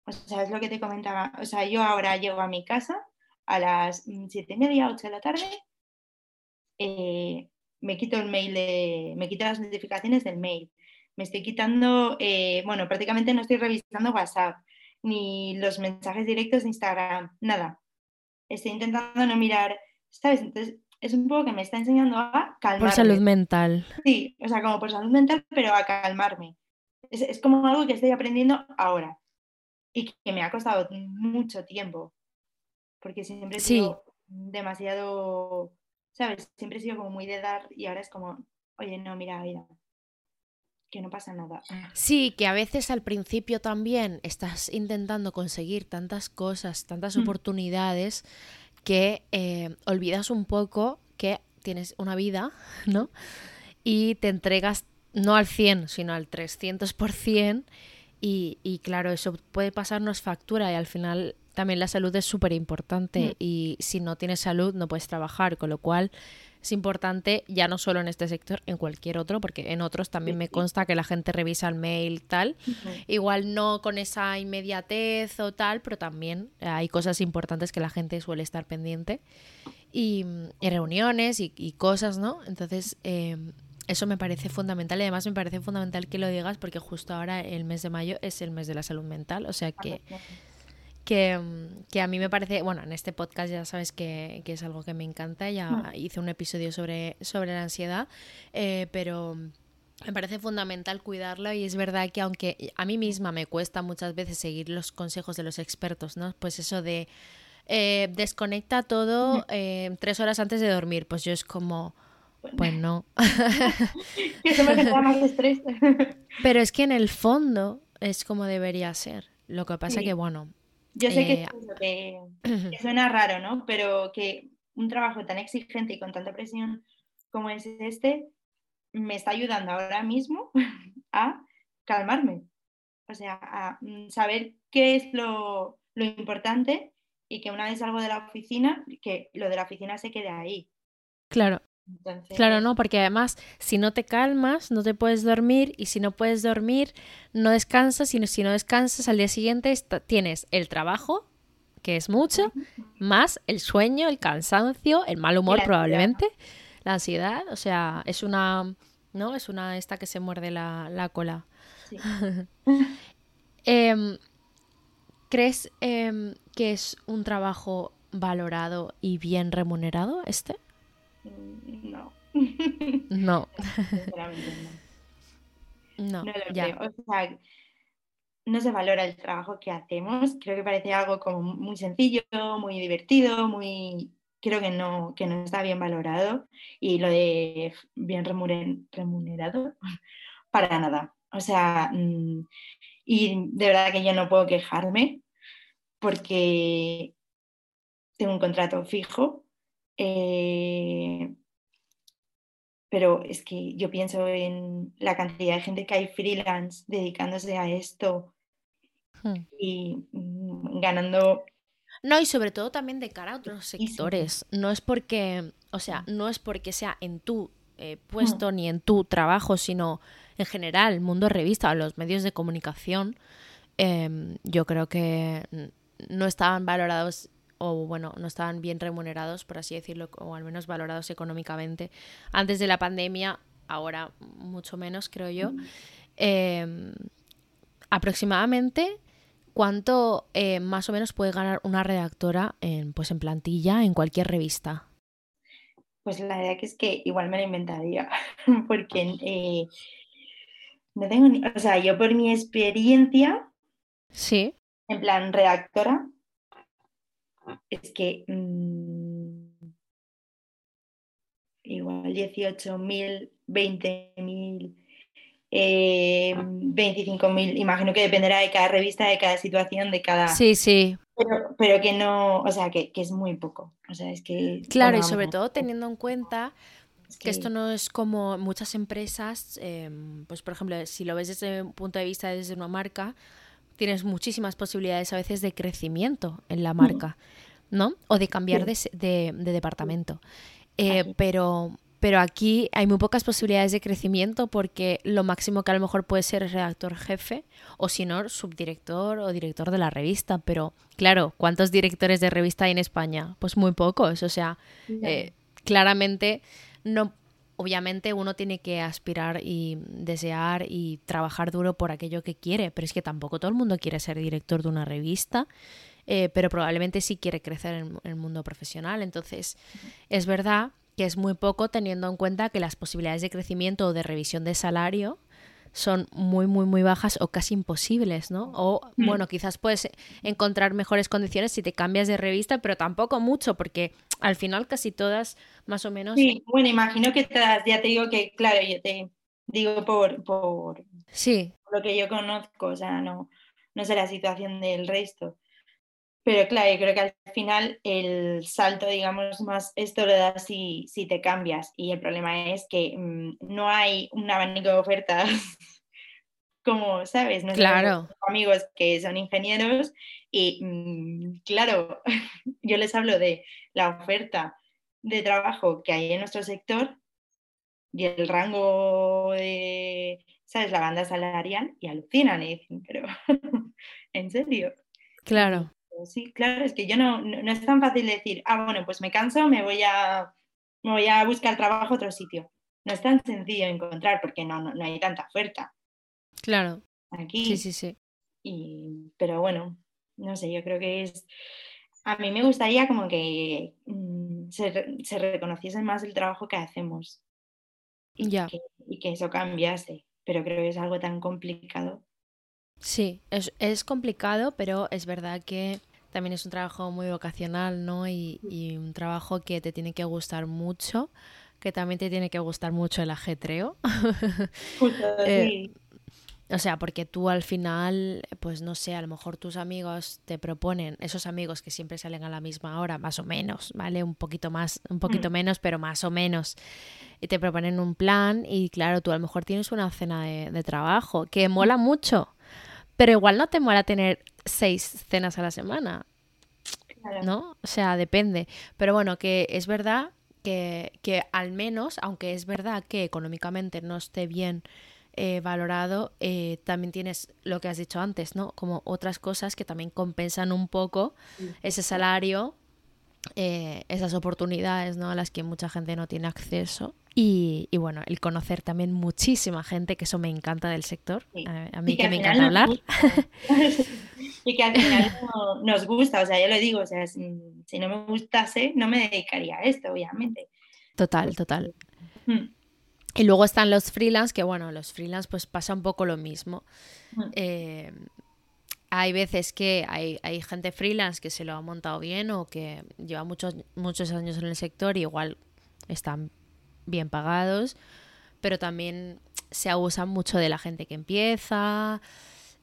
O sea, es lo que te comentaba. O sea, yo ahora llego a mi casa a las mm, siete y media, ocho de la tarde. Eh, me quito el mail de, me quito las notificaciones del mail. Me estoy quitando, eh, bueno, prácticamente no estoy revisando WhatsApp, ni los mensajes directos de Instagram, nada. Estoy intentando no mirar, ¿sabes? Entonces, es un poco que me está enseñando a calmarme. Por salud mental. Sí, o sea, como por salud mental, pero a calmarme. Es, es como algo que estoy aprendiendo ahora y que me ha costado mucho tiempo, porque siempre he sido demasiado, ¿sabes? Siempre he sido como muy de dar y ahora es como, oye, no, mira, mira, que no pasa nada. Sí, que a veces al principio también estás intentando conseguir tantas cosas, tantas mm. oportunidades, que eh, olvidas un poco que tienes una vida, ¿no? Y te entregas no al 100, sino al 300%. Y, y claro, eso puede pasarnos factura y al final también la salud es súper importante mm. y si no tienes salud no puedes trabajar, con lo cual es importante ya no solo en este sector, en cualquier otro, porque en otros también me consta que la gente revisa el mail tal, igual no con esa inmediatez o tal, pero también hay cosas importantes que la gente suele estar pendiente. Y, reuniones y, cosas, ¿no? Entonces, eh, eso me parece fundamental. Y además me parece fundamental que lo digas porque justo ahora el mes de mayo es el mes de la salud mental, o sea que, que, a mí me parece, bueno, en este podcast ya sabes que, es algo que me encanta, ya mm. hice un episodio sobre, sobre la ansiedad, eh, pero me parece fundamental cuidarlo y es verdad que aunque a mí misma me cuesta muchas veces seguir los consejos de los expertos, ¿no? Pues eso de eh, desconecta todo mm. eh, tres horas antes de dormir, pues yo es como pues no. [LAUGHS] Eso me genera más estrés. [LAUGHS] Pero es que en el fondo es como debería ser. Lo que pasa que, bueno. Yo sé que, eh, que, [CLEARS THROAT] suena raro, ¿no? Pero que un trabajo tan exigente y con tanta presión como es este me está ayudando ahora mismo [LAUGHS] a calmarme. O sea, a mm, saber qué es lo, lo importante y que una vez salgo de la oficina, que lo de la oficina se quede ahí. Claro. Claro, no, porque además si no te calmas, no te puedes dormir y si no puedes dormir, no descansas y si no descansas al día siguiente tienes el trabajo, que es mucho, más el sueño, el cansancio, el mal humor probablemente, la ansiedad, o sea, es una, ¿no? Es una esta que se muerde la, cola. [LAUGHS] Em, ¿Crees em, que es un trabajo valorado y bien remunerado este? [LAUGHS] No. No. no. No, ya. O sea, no se valora el trabajo que hacemos. Creo que parece algo como muy sencillo, muy divertido, muy creo que no, que no está bien valorado y lo de bien remunerado, [LAUGHS] para nada. O sea, mm, y de verdad que yo no puedo quejarme porque tengo un contrato fijo, eh, pero es que yo pienso en la cantidad de gente que hay freelance dedicándose a esto hmm. y mm, ganando no, y sobre todo también de cara a otros sectores. No es porque, o sea, no es porque sea en tu eh, puesto ni en tu trabajo, sino en general, el mundo revista o los medios de comunicación, em, yo creo que no estaban valorados o bueno, no estaban bien remunerados, por así decirlo, o al menos valorados económicamente antes de la pandemia, ahora mucho menos, creo yo. Em, aproximadamente ¿Cuánto eh, más o menos puede ganar una redactora en, pues en plantilla en cualquier revista? Pues la verdad que es que igual me la inventaría, [LAUGHS] porque eh, no tengo ni, o sea, yo por mi experiencia, sí, en plan redactora, es que mm, igual 18.000, 20.000 eh, 25.000, imagino que dependerá de cada revista, de cada situación, de cada... Sí, sí. Pero, que no, o sea, que, es muy poco. O sea, es que... Claro, y sobre todo teniendo en cuenta que... esto no es como muchas empresas, em, pues por ejemplo, si lo ves desde un punto de vista desde una marca, tienes muchísimas posibilidades a veces de crecimiento en la marca, ¿no? O de cambiar de, de, departamento. Eh, pero pero aquí hay muy pocas posibilidades de crecimiento porque lo máximo que a lo mejor puede ser redactor jefe o si no, subdirector o director de la revista. Pero claro, ¿cuántos directores de revista hay en España? Pues muy pocos. O sea, eh, claramente no... Obviamente uno tiene que aspirar y desear y trabajar duro por aquello que quiere, pero es que tampoco todo el mundo quiere ser director de una revista. Eh, pero probablemente sí quiere crecer en el mundo profesional. Entonces, es verdad que es muy poco teniendo en cuenta que las posibilidades de crecimiento o de revisión de salario son muy, muy, muy bajas o casi imposibles, ¿no? O, mm. bueno, quizás puedes encontrar mejores condiciones si te cambias de revista, pero tampoco mucho, porque al final casi todas, más o menos... Sí, bueno, imagino que todas, ya te digo que, claro, yo te digo por, por, sí. lo que yo conozco, o sea, no, no sé la situación del resto. Pero claro, yo creo que al final el salto, digamos, más esto lo das si, si te cambias. Y el problema es que mm, no hay un abanico de ofertas [LAUGHS] como, ¿sabes? No claro. amigos que son ingenieros y, mm, claro, [LAUGHS] yo les hablo de la oferta de trabajo que hay en nuestro sector y el rango de, ¿sabes? La banda salarial y alucinan y dicen, pero, [LAUGHS] ¿en serio? Claro sí, claro, es que yo no, no, es tan fácil decir, ah, bueno, pues me canso, me voy a, me voy a buscar trabajo a otro sitio. No es tan sencillo encontrar porque no, no, hay tanta oferta. Claro. Aquí. Sí, sí, sí. Y, pero bueno, no sé, yo creo que es... A mí me gustaría como que mm, se, se, reconociese más el trabajo que hacemos. Y, que, y que eso cambiase. Pero creo que es algo tan complicado. Sí, es, es complicado, pero es verdad que también es un trabajo muy vocacional, ¿no? Y, y, un trabajo que te tiene que gustar mucho, que también te tiene que gustar mucho el ajetreo. [LAUGHS] eh, o sea, porque tú al final, pues no sé, a lo mejor tus amigos te proponen, esos amigos que siempre salen a la misma hora, más o menos, ¿vale? Un poquito más, un poquito mm. menos, pero más o menos. Y te proponen un plan y claro, tú a lo mejor tienes una cena de, de trabajo que mola mucho pero igual no te mola tener seis cenas a la semana. ¿No? O sea, depende. Pero bueno, que es verdad que, que al menos, aunque es verdad que económicamente no esté bien eh, valorado, eh, también tienes lo que has dicho antes, ¿no? Como otras cosas que también compensan un poco ese salario, eh, esas oportunidades, ¿no? A las que mucha gente no tiene acceso. Y, bueno, el conocer también muchísima gente, que eso me encanta del sector. A, mí que, me encanta hablar. [LAUGHS] y que al final [LAUGHS] nos gusta, o sea, yo lo digo, o sea, si, no me gustase, no me dedicaría a esto, obviamente. Total, pues, total. Mm. Y luego están los freelance, que bueno, los freelance pues pasa un poco lo mismo. Mm. Eh, hay veces que hay, hay, gente freelance que se lo ha montado bien o que lleva muchos, muchos años en el sector y igual están bien pagados, pero también se abusan mucho de la gente que empieza.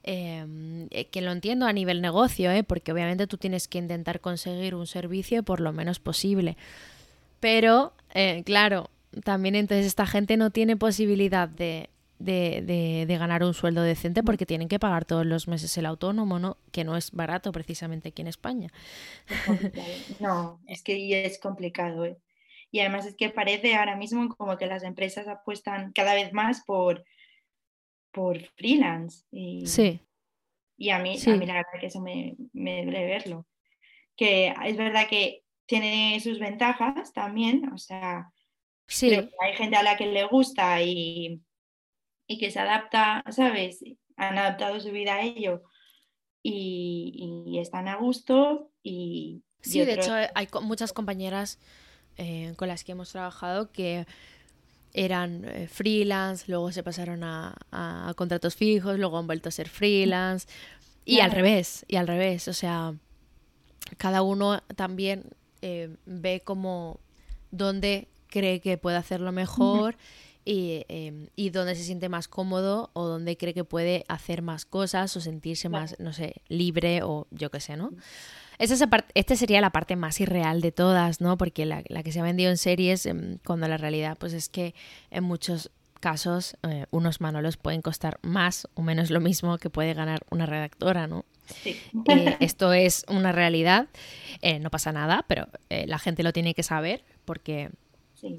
Em, eh, que lo entiendo a nivel negocio, ¿eh? porque obviamente tú tienes que intentar conseguir un servicio por lo menos posible. Pero, eh, claro, también entonces esta gente no tiene posibilidad de, de, de, ganar un sueldo decente porque tienen que pagar todos los meses el autónomo, ¿no? Que no es barato precisamente aquí en España. No, es que es complicado, ¿eh? Y además es que parece ahora mismo como que las empresas apuestan cada vez más por, por freelance. Y, sí. Y a mí, a mí la verdad que eso me, me duele verlo. Que es verdad que tiene sus ventajas también, o sea, sí. hay gente a la que le gusta y, y que se adapta, ¿sabes? Han adaptado su vida a ello y, y están a gusto y... Sí, de hecho hay muchas compañeras eh, con las que hemos trabajado que eran eh, freelance, luego se pasaron a, a, contratos fijos, luego han vuelto a ser freelance y al revés, y al revés, o sea, cada uno también eh, ve como dónde cree que puede hacerlo mejor y, em, y dónde se siente más cómodo o dónde cree que puede hacer más cosas o sentirse más, no sé, libre o yo qué sé, ¿no? Esta, este sería la parte más irreal de todas, ¿no? Porque la, que se ha vendido en series, em, cuando la realidad pues es que en muchos casos eh, unos manolos pueden costar más o menos lo mismo que puede ganar una redactora, ¿no? Sí. Eh, esto es una realidad, eh, no pasa nada, pero la gente lo tiene que saber porque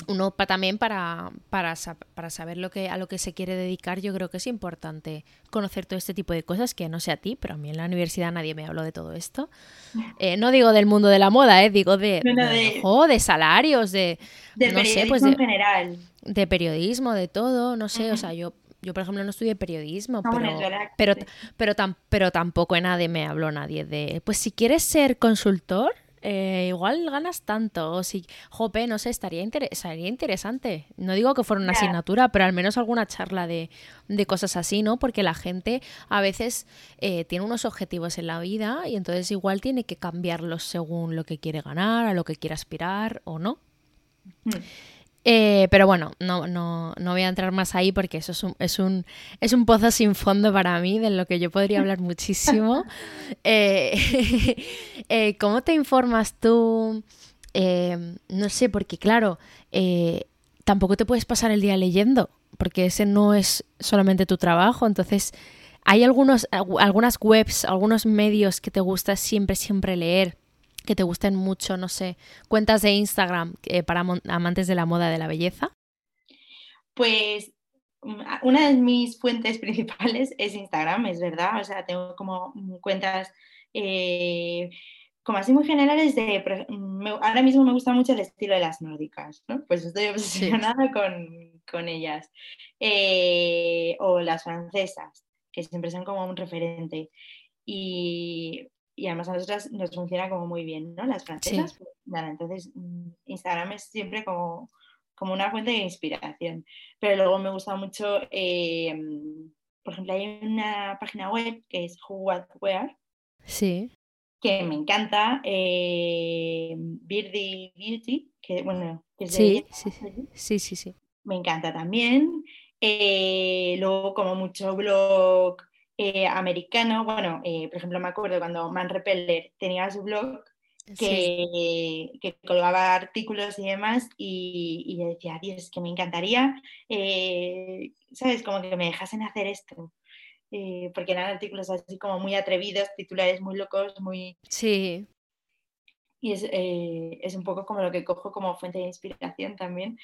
uno también para, para, para, saber lo que, a lo que se quiere dedicar, yo creo que es importante conocer todo este tipo de cosas, que no sé a ti, pero a mí en la universidad nadie me habló de todo esto. [LAUGHS] Eh, no digo del mundo de la moda, eh, digo de, de, salarios, de, no sé, pues de, general. De periodismo, de todo, no sé, o sea, yo yo por ejemplo no estudié periodismo, pero, pero, pero, pero, tampoco en nadie me habló nadie de, pues si quieres ser consultor, eh, igual ganas tanto. O si, jope, no sé, estaría, interesante. No digo que fuera una asignatura, pero al menos alguna charla de, cosas así, ¿no? Porque la gente a veces eh, tiene unos objetivos en la vida y entonces igual tiene que cambiarlos según lo que quiere ganar, a lo que quiere aspirar o no. Hmm. Eh, pero bueno, no, no, no, voy a entrar más ahí porque eso es un, es, un, es un pozo sin fondo para mí, de lo que yo podría hablar [LAUGHS] muchísimo. Eh, [LAUGHS] eh, ¿Cómo te informas tú? no sé, porque claro, tampoco te puedes pasar el día leyendo, porque ese no es solamente tu trabajo. Entonces, ¿hay algunos, algunas webs, algunos medios que te gusta siempre, siempre leer? Que te gusten mucho, no sé, cuentas de Instagram eh, para amantes de la moda de la belleza? Pues mm, una de mis fuentes [LAUGHS] principales es Instagram, es verdad, o sea, tengo como cuentas eh, como así muy generales de, ahora mismo me gusta mucho el estilo de las nórdicas, ¿no? Pues estoy obsesionada con, ellas, eh, o las francesas, que siempre son como un referente. Y y además a nosotras nos funciona como muy bien, ¿no? Las francesas. Pues, entonces mm, Instagram es siempre como, como una fuente de inspiración. Pero luego me gusta mucho, eh, por ejemplo, hay una página web que es Who What Where. Sí. Que me encanta, eh, Birdie Beauty, que bueno, que es sí, sí, sí, sí, sí. Me encanta también. Eh, luego como mucho blog eh, americano. Bueno, eh, por ejemplo, me acuerdo cuando Man Repeller tenía su blog que, que colgaba artículos y demás y, y, yo decía, Dios, que me encantaría, eh, ¿sabes? Como que me dejasen hacer esto. porque eran artículos así como muy atrevidos, titulares muy locos, muy... Sí. Y es, es un poco como lo que cojo como fuente de inspiración también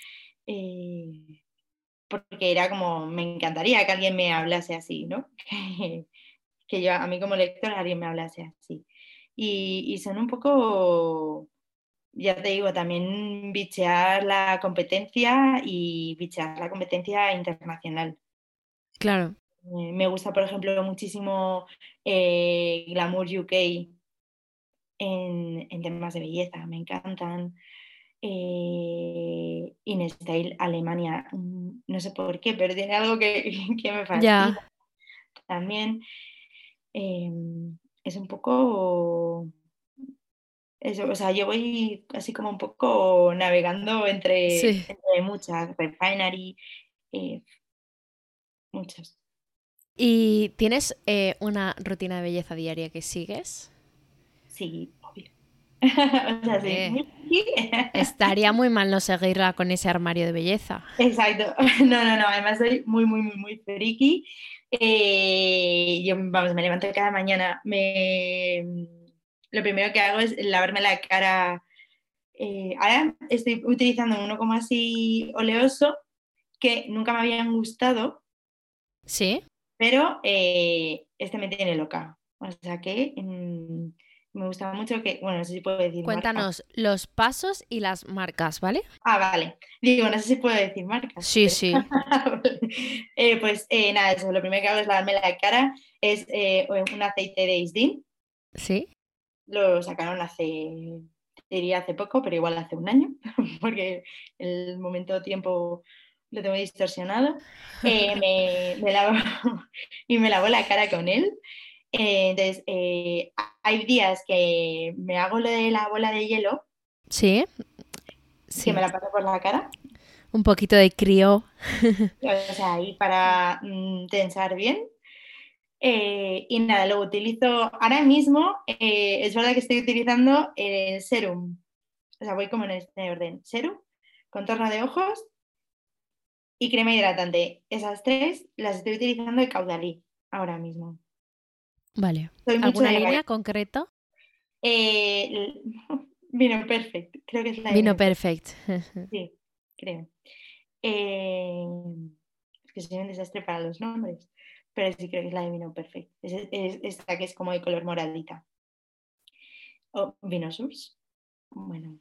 porque era como, me encantaría que alguien me hablase así, ¿no? [LAUGHS] que yo, a mí como lector, alguien me hablase así. Y, son un poco, ya te digo, también bichear la competencia y bichear la competencia internacional. Claro. Eh, me gusta, por ejemplo, muchísimo eh, Glamour UK en, en temas de belleza, me encantan eh, InStyle Alemania. Mm, no sé por qué, pero tiene algo que, [LAUGHS] me fascina también. em, es un poco eso, o sea, yo voy así como un poco navegando entre, entre muchas, Refinery, eh, muchas. ¿Y tienes eh, una rutina de belleza diaria que sigues? Sí. [LAUGHS] o sea, sí. [LAUGHS] Estaría muy mal no seguirla con ese armario de belleza. Exacto. [LAUGHS] No, no, no. Además soy muy, muy, muy, muy friki. Eh, yo, vamos, me levanto cada mañana, me lo primero que hago es lavarme la cara. Eh, ahora estoy utilizando uno como así oleoso que nunca me habían gustado. Sí. Pero eh, este me tiene loca. O sea que mm, me gustaba mucho que, bueno, no sé si puedo decir. Cuéntanos los pasos y las marcas, ¿vale? Ah, vale. Digo, no sé si puedo decir marcas. Sí, sí. [LAUGHS] Eh, pues nada, eso, lo primero que hago es lavarme la cara, es un aceite de Isdin. Sí lo sacaron hace, diría hace poco, pero igual hace un año, [LAUGHS] porque el momento tiempo lo tengo distorsionado. Eh, me, lavo, [LAUGHS] y me lavo la cara con él. Eh, entonces, eh, hay días que me hago lo de la bola de hielo. Sí. sí. Que me la paso por la cara. Un poquito de crío. [LAUGHS] O sea, ahí para mm, tensar bien. Eh, y nada, lo utilizo ahora mismo. Eh, es verdad que estoy utilizando el serum. O sea, voy como en este orden. Serum, contorno de ojos y crema hidratante. Esas tres las estoy utilizando de caudalí ahora mismo. Vale. ¿Alguna línea concreto? Eh, [LAUGHS] vino Perfect, creo que es la Vino Perfect. [LAUGHS] sí, creo. es que soy un desastre para los nombres pero sí creo que es la de vino perfecto. Es, esta que es como de color moradita. O vino source. Bueno.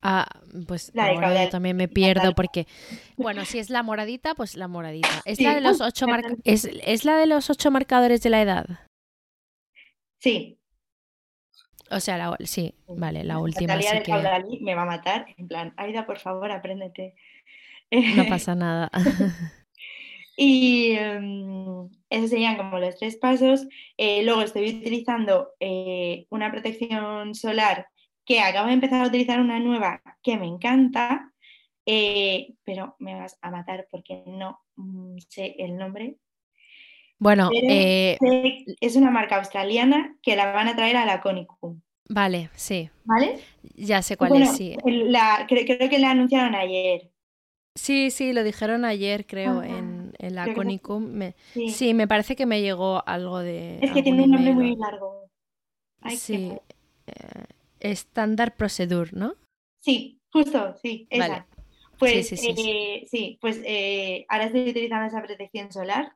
Ah, pues la ahora yo también me pierdo porque, bueno, si es la moradita, pues la moradita. ¿Es, la, de los ocho [LAUGHS] ¿Es, la de los ocho marcadores de la edad? Sí. O sea, la, sí, vale, la última. sí que... me va a matar. En plan, Aida, por favor, apréndete. No [LAUGHS] pasa nada. Y em, esos serían como los tres pasos. Eh, luego estoy utilizando eh, una protección solar que acabo de empezar a utilizar una nueva que me encanta, eh, pero me vas a matar porque no mm, sé el nombre. Bueno, es una marca australiana que la van a traer a la Conicum. Vale, sí. ¿Vale? Ya sé cuál es, sí. creo, que la anunciaron ayer. Sí, sí, lo dijeron ayer, creo, en, la Conicum. sí. me parece que me llegó algo de. Es que tiene un nombre muy largo. sí. Eh, estándar Procedure, ¿no? Sí, justo, sí, esa. Pues, sí, sí, sí, sí. Eh, pues eh, ahora estoy utilizando esa protección solar.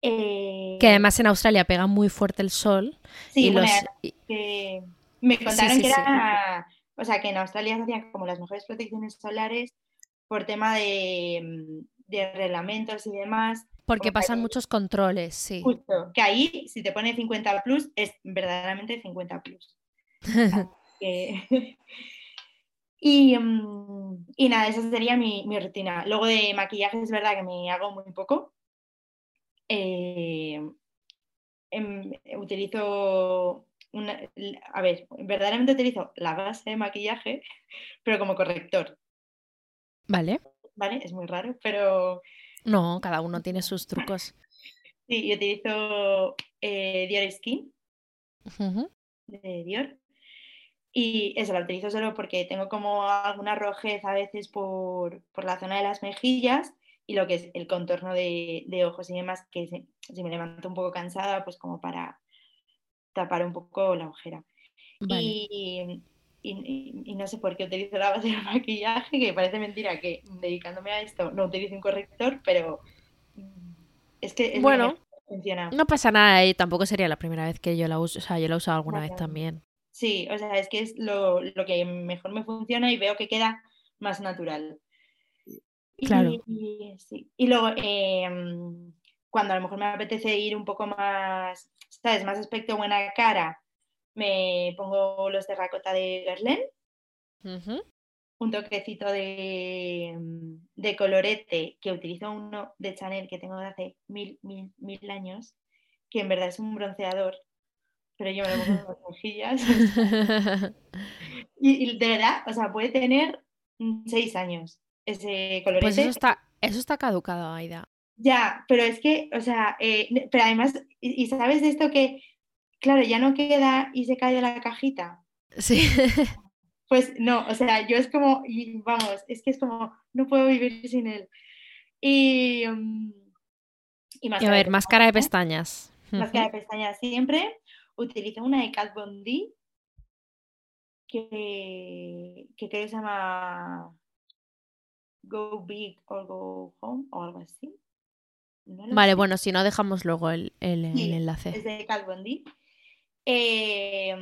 Que además en Australia pega muy fuerte el sol. Sí, me contaron que era. O sea, que en Australia se hacían como las mejores protecciones solares por tema de, mm, de reglamentos y demás. Porque pasan muchos controles, sí. Justo, que ahí si te pone 50 plus es verdaderamente 50 plus. [LAUGHS] [LAUGHS] y, mm, y, nada, esa sería mi, mi, rutina. Luego de maquillaje es verdad que me hago muy poco. Eh, em, utilizo una, a ver, verdaderamente utilizo la base de maquillaje, [LAUGHS] pero como corrector. Vale. Vale, es muy raro, pero... No, cada uno tiene sus trucos. [LAUGHS] Sí, yo utilizo eh, Dior Skin de Dior. Y eso lo utilizo solo porque tengo como alguna rojez a veces por, la zona de las mejillas y lo que es el contorno de, ojos y demás, que si, me levanto un poco cansada, pues como para tapar un poco la ojera. Y, y, no sé por qué utilizo la base de maquillaje, que parece mentira que dedicándome a esto no utilizo un corrector, pero es que bueno, funciona. No pasa nada, y tampoco sería la primera vez que yo la uso, o sea, yo la he usado alguna vez también. Sí, o sea, es que es lo, que mejor me funciona y veo que queda más natural. Claro. Y, y luego, em, cuando a lo mejor me apetece ir un poco más, ¿sabes? Más aspecto buena cara, me pongo los de racota de Guerlain, un toquecito de, de, colorete que utilizo uno de Chanel que tengo de hace mil, mil, mil años, que en verdad es un bronceador, pero yo me lo pongo en las mejillas. [LAUGHS] y, y de verdad, o sea, puede tener mm, seis años ese colorete. Pues eso está, eso está caducado, Aida. Ya, pero es que, o sea, eh, pero además, y, y sabes de esto que, claro, ya no queda y se cae de la cajita. Sí. [LAUGHS] Pues no, o sea, yo es como, y vamos, es que es como, no puedo vivir sin él. Y, mm, y Y a ver, máscara de pestañas, pestañas. Máscara de pestañas siempre. Utilizo una de Kat Von D que, que creo que se llama Go Big or Go Home o algo así. No Vale, sé. bueno, si no dejamos luego el, el- enlace. Es de D. Eh,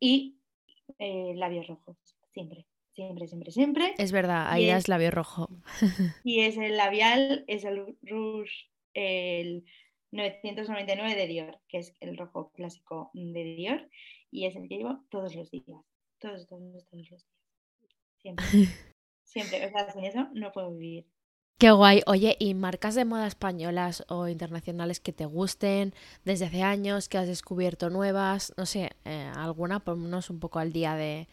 y eh, labios rojos, siempre, siempre, siempre, siempre. Es verdad, Aida es- es labio rojo. [LAUGHS] Y es el labial, es el Rouge, el 999 de Dior, que es el rojo clásico de Dior, y es el que llevo todos los días, todos, todos, todos los días. Siempre, [LAUGHS] siempre, o sea, sin eso no puedo vivir. Qué guay. Oye, ¿y marcas de moda españolas o internacionales que te gusten desde hace años, que has descubierto nuevas? No sé, eh, alguna, ponnos un poco al día de,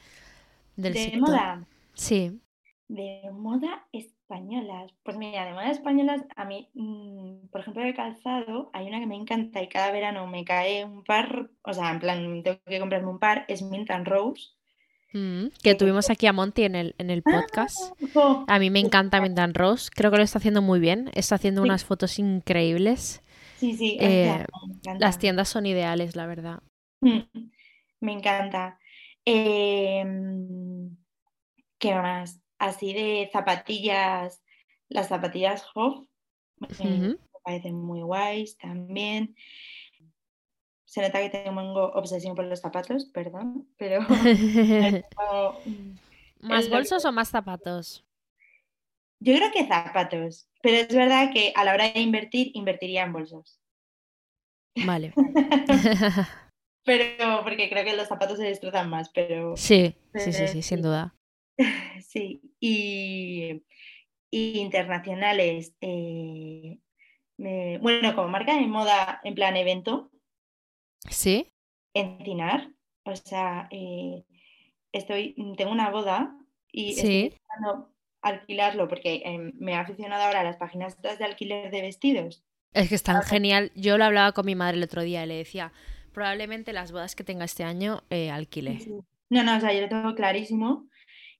del De sector. moda, Sí. de moda españolas. Pues mira, de moda españolas, a mí, mm, por ejemplo, de calzado, hay una que me encanta y cada verano me cae un par, o sea, en plan, tengo que comprarme un par, es Mint and Rose. Mm, que tuvimos aquí a Monty en el, en el podcast. Jo, A mí me encanta Mindan Rose. Creo que lo está haciendo muy bien. Está haciendo Sí. unas fotos increíbles. Sí, sí, Eh, encanta. Las tiendas son ideales, la verdad. Mm, Me encanta. Em, ¿qué más? Así de zapatillas, las zapatillas Hof me, parecen muy guays también. Se nota que tengo obsesión por los zapatos, perdón, pero [LAUGHS] como, mm, ¿Más que- bolsos o más zapatos? yo creo que zapatos, pero es verdad que a la hora de invertir, invertiría en bolsos. Vale. [LAUGHS] [LAUGHS] Pero porque creo que los zapatos se destrozan más, pero Sí, sí, sí, Eh, sí, sin sí. duda. Sí, y, y internacionales. eh, me- bueno, como marca de moda en plan evento, ¿Sí? Encinar. O sea, eh, estoy, tengo una boda y Sí. estoy alquilarlo porque em, me he aficionado ahora a las páginas de alquiler de vestidos. Es que es tan genial. Yo lo hablaba con mi madre el otro día y le decía, probablemente las bodas que tenga este año eh, alquile. No, no, o sea, yo lo tengo clarísimo.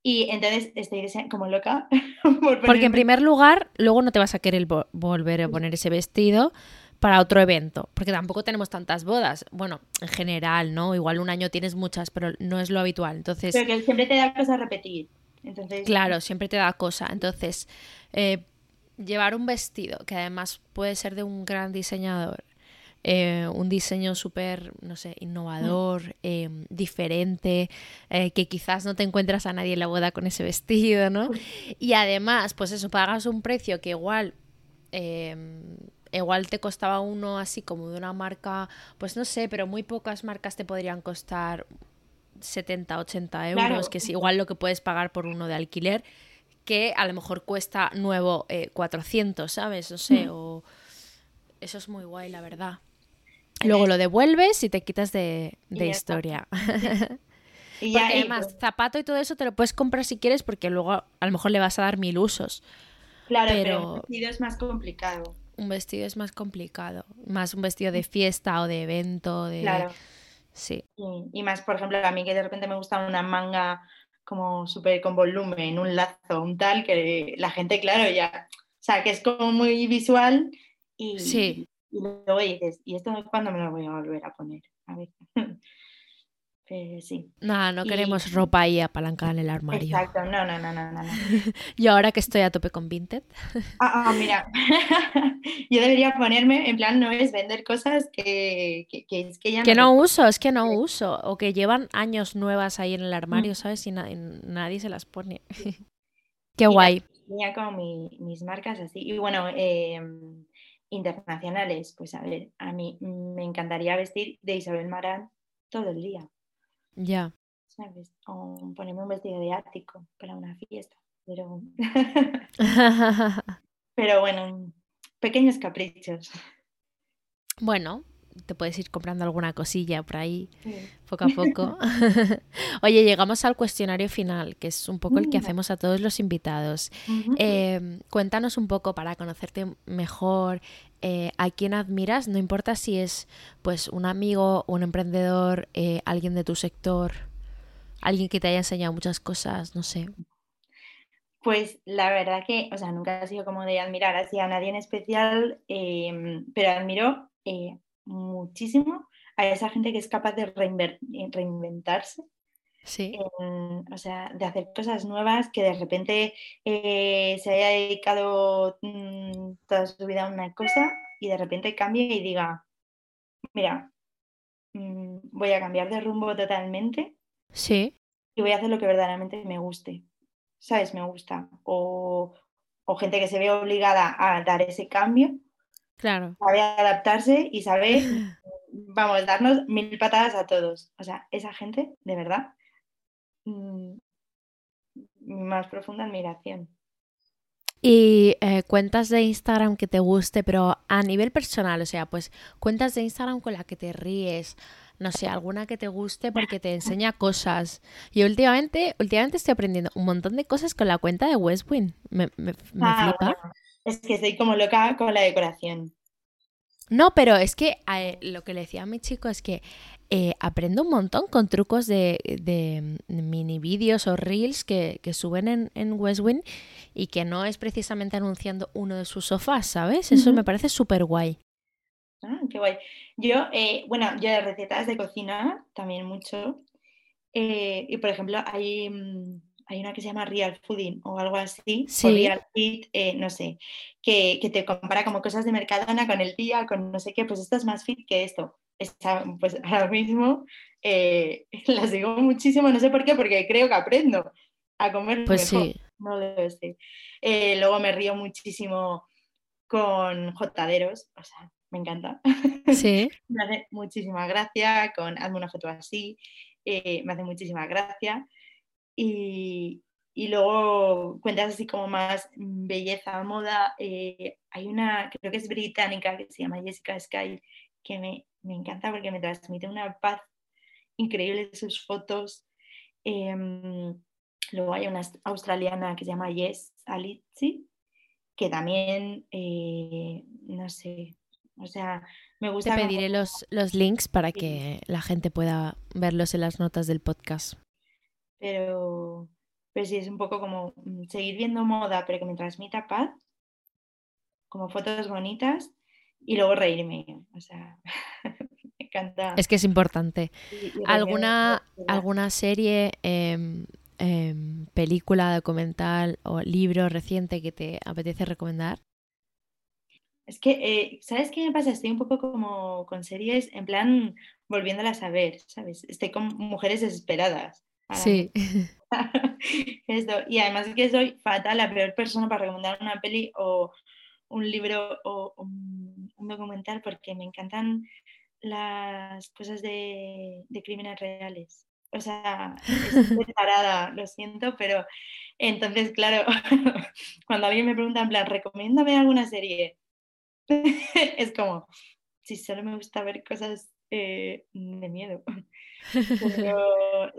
Y entonces estoy como loca [LAUGHS] por Porque en primer lugar, luego no te vas a querer vo- volver a poner ese vestido para otro evento, porque tampoco tenemos tantas bodas. Bueno, en general, ¿no? Igual un año tienes muchas, pero no es lo habitual. Entonces, Pero que siempre te da cosa repetir. Entonces, claro, siempre te da cosa. Entonces, eh, llevar un vestido que además puede ser de un gran diseñador, eh, un diseño súper, no sé, innovador, eh, diferente, eh, que quizás no te encuentras a nadie en la boda con ese vestido, ¿no? Y además, pues eso, pagas un precio que igual, igual te costaba uno así como de una marca, pues no sé, pero muy pocas marcas te podrían costar 70, 80 euros, Claro. que es igual lo que puedes pagar por uno de alquiler, que a lo mejor cuesta nuevo eh, 400, ¿sabes? No sé, Mm. o... Eso es muy guay, la verdad. Luego lo devuelves y te quitas de, de historia. [LAUGHS] y ya, Porque además, pues, zapato y todo eso te lo puedes comprar si quieres, porque luego a lo mejor le vas a dar mil usos. claro, pero, pero- vestido es más complicado. Un vestido es más complicado. Más un vestido de fiesta o de evento, de... Claro. Sí. Y, y más, por ejemplo, a mí que de repente me gusta una manga como súper con volumen, un lazo, un tal, que la gente, claro, ya, o sea, que es como muy visual y, Sí. y luego dices, ¿y esto cuándo me lo voy a volver a poner? A ver. [LAUGHS] Pero sí, no Y- queremos ropa ahí apalancada en el armario. exacto, no, no, no, no, no. no. [LAUGHS] Yo ahora que estoy a tope con Vinted, [LAUGHS] Ah, ah, mira, [LAUGHS] yo debería ponerme, en plan, no es vender cosas que, que, que es que ya que no no uso, es que no uso. O que llevan años nuevas ahí en el armario, ¿sabes? Y na- y nadie se las pone. Qué Y guay. Tenía como mi- mis marcas así. Y bueno, eh, internacionales, pues a ver, a mí me encantaría vestir de Isabel Marán todo el día, Ya. ¿sabes? O ponerme un vestido de ático para una fiesta. Pero, [LAUGHS] pero bueno, pequeños caprichos. bueno, te puedes ir comprando alguna cosilla por ahí, poco a poco. [LAUGHS] [LAUGHS] Oye, llegamos al cuestionario final, que es un poco el que hacemos a todos los invitados. Em, cuéntanos un poco para conocerte mejor, eh, a quién admiras, no importa si es pues un amigo, un emprendedor, eh, alguien de tu sector, alguien que te haya enseñado muchas cosas, no sé. Pues la verdad que, o sea, nunca ha sido como de admirar así a nadie en especial, em, pero admiro eh, muchísimo a esa gente que es capaz de reinventarse. Sí. o sea, de hacer cosas nuevas, que de repente eh, se haya dedicado mm, toda su vida a una cosa y de repente cambie y diga, mira, mm, voy a cambiar de rumbo totalmente. Sí. Y voy a hacer lo que verdaderamente me guste. ¿sabes? Me gusta. O, gente que se ve obligada a dar ese cambio. Claro. Sabe adaptarse y sabe, [LAUGHS] vamos, darnos mil patadas a todos. O sea, esa gente, de verdad, mm, más profunda admiración. Y eh, cuentas de Instagram que te guste, pero a nivel personal, o sea, pues cuentas de Instagram con la que te ríes, no sé, alguna que te guste porque te enseña cosas. Y últimamente, últimamente estoy aprendiendo un montón de cosas con la cuenta de Westwin. Me, me, ah, flipa. Es que estoy como loca con la decoración. No, pero es que eh, lo que le decía a mi chico es que eh, aprendo un montón con trucos de, de mini vídeos o reels que, suben en, en Westwin y que no es precisamente anunciando uno de sus sofás, ¿sabes? Eso me parece súper guay. Ah, qué guay. Yo, eh, bueno, yo de recetas de cocina también mucho. Y por ejemplo, hay, mm, hay una que se llama Real Fooding o algo así, o Real Fit, eh, no sé, que, que, te compara como cosas de Mercadona con el día, con no sé qué, pues esto es más fit que esto. pues [LAUGHS] ahora mismo [LAUGHS] la sigo muchísimo, no sé por qué, porque creo que aprendo a comer pues mejor. Sí. No lo sé. luego me río muchísimo con jotaderos, o sea, me encanta. Sí. [LAUGHS] me hace muchísima gracia con hazme una foto así, eh, me hace muchísima gracia. Y, y, luego cuentas así como más belleza, moda. Eh, hay una, creo que es británica, que se llama Jessica Sky, que me, me encanta porque me transmite una paz increíble de sus fotos. Em, luego hay una australiana que se llama Yes Alitzi, que también, eh, no sé, o sea, me gusta... Te pediré los, los links para que la gente pueda verlos en las notas del podcast. Pero, pero sí, es un poco como mm, seguir viendo moda, pero que me transmita paz, como fotos bonitas y luego reírme. O sea, [LAUGHS] me encanta. Es que es importante. ¿Alguna, ¿Alguna serie, em, em, película, documental o libro reciente que te apetece recomendar? Es que, eh, ¿sabes qué me pasa? Estoy un poco como con series, en plan, volviéndolas a ver, ¿sabes? Estoy con mujeres desesperadas. Sí. [LAUGHS] [LAUGHS] Esto. Y además que soy fatal, la peor persona para recomendar una peli o un libro o un, documental porque me encantan las cosas de, de crímenes reales. O sea, estoy [LAUGHS] parada, lo siento, pero entonces, claro, cuando alguien me pregunta en plan, recomiéndame alguna serie, es como, si solo me gusta ver cosas eh, de miedo. [LAUGHS] Pero,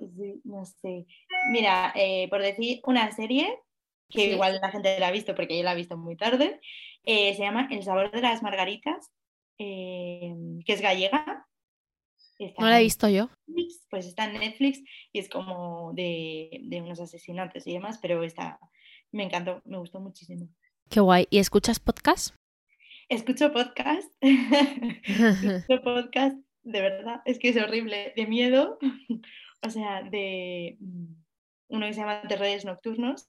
no sé. Mira, eh, por decir una serie, que igual la gente la ha visto porque yo la he visto muy tarde, eh, se llama El sabor de las margaritas, que es gallega. no la he visto yo. pues está en Netflix y es como de, de unos asesinatos y demás, pero está, me encantó, me gustó muchísimo. Qué guay. ¿Y escuchas podcast? Escucho podcast, [LAUGHS] [LAUGHS] escucho podcast, de verdad, es que es horrible, de miedo, [LAUGHS] o sea, de mm, uno que se llama Terrores Nocturnos.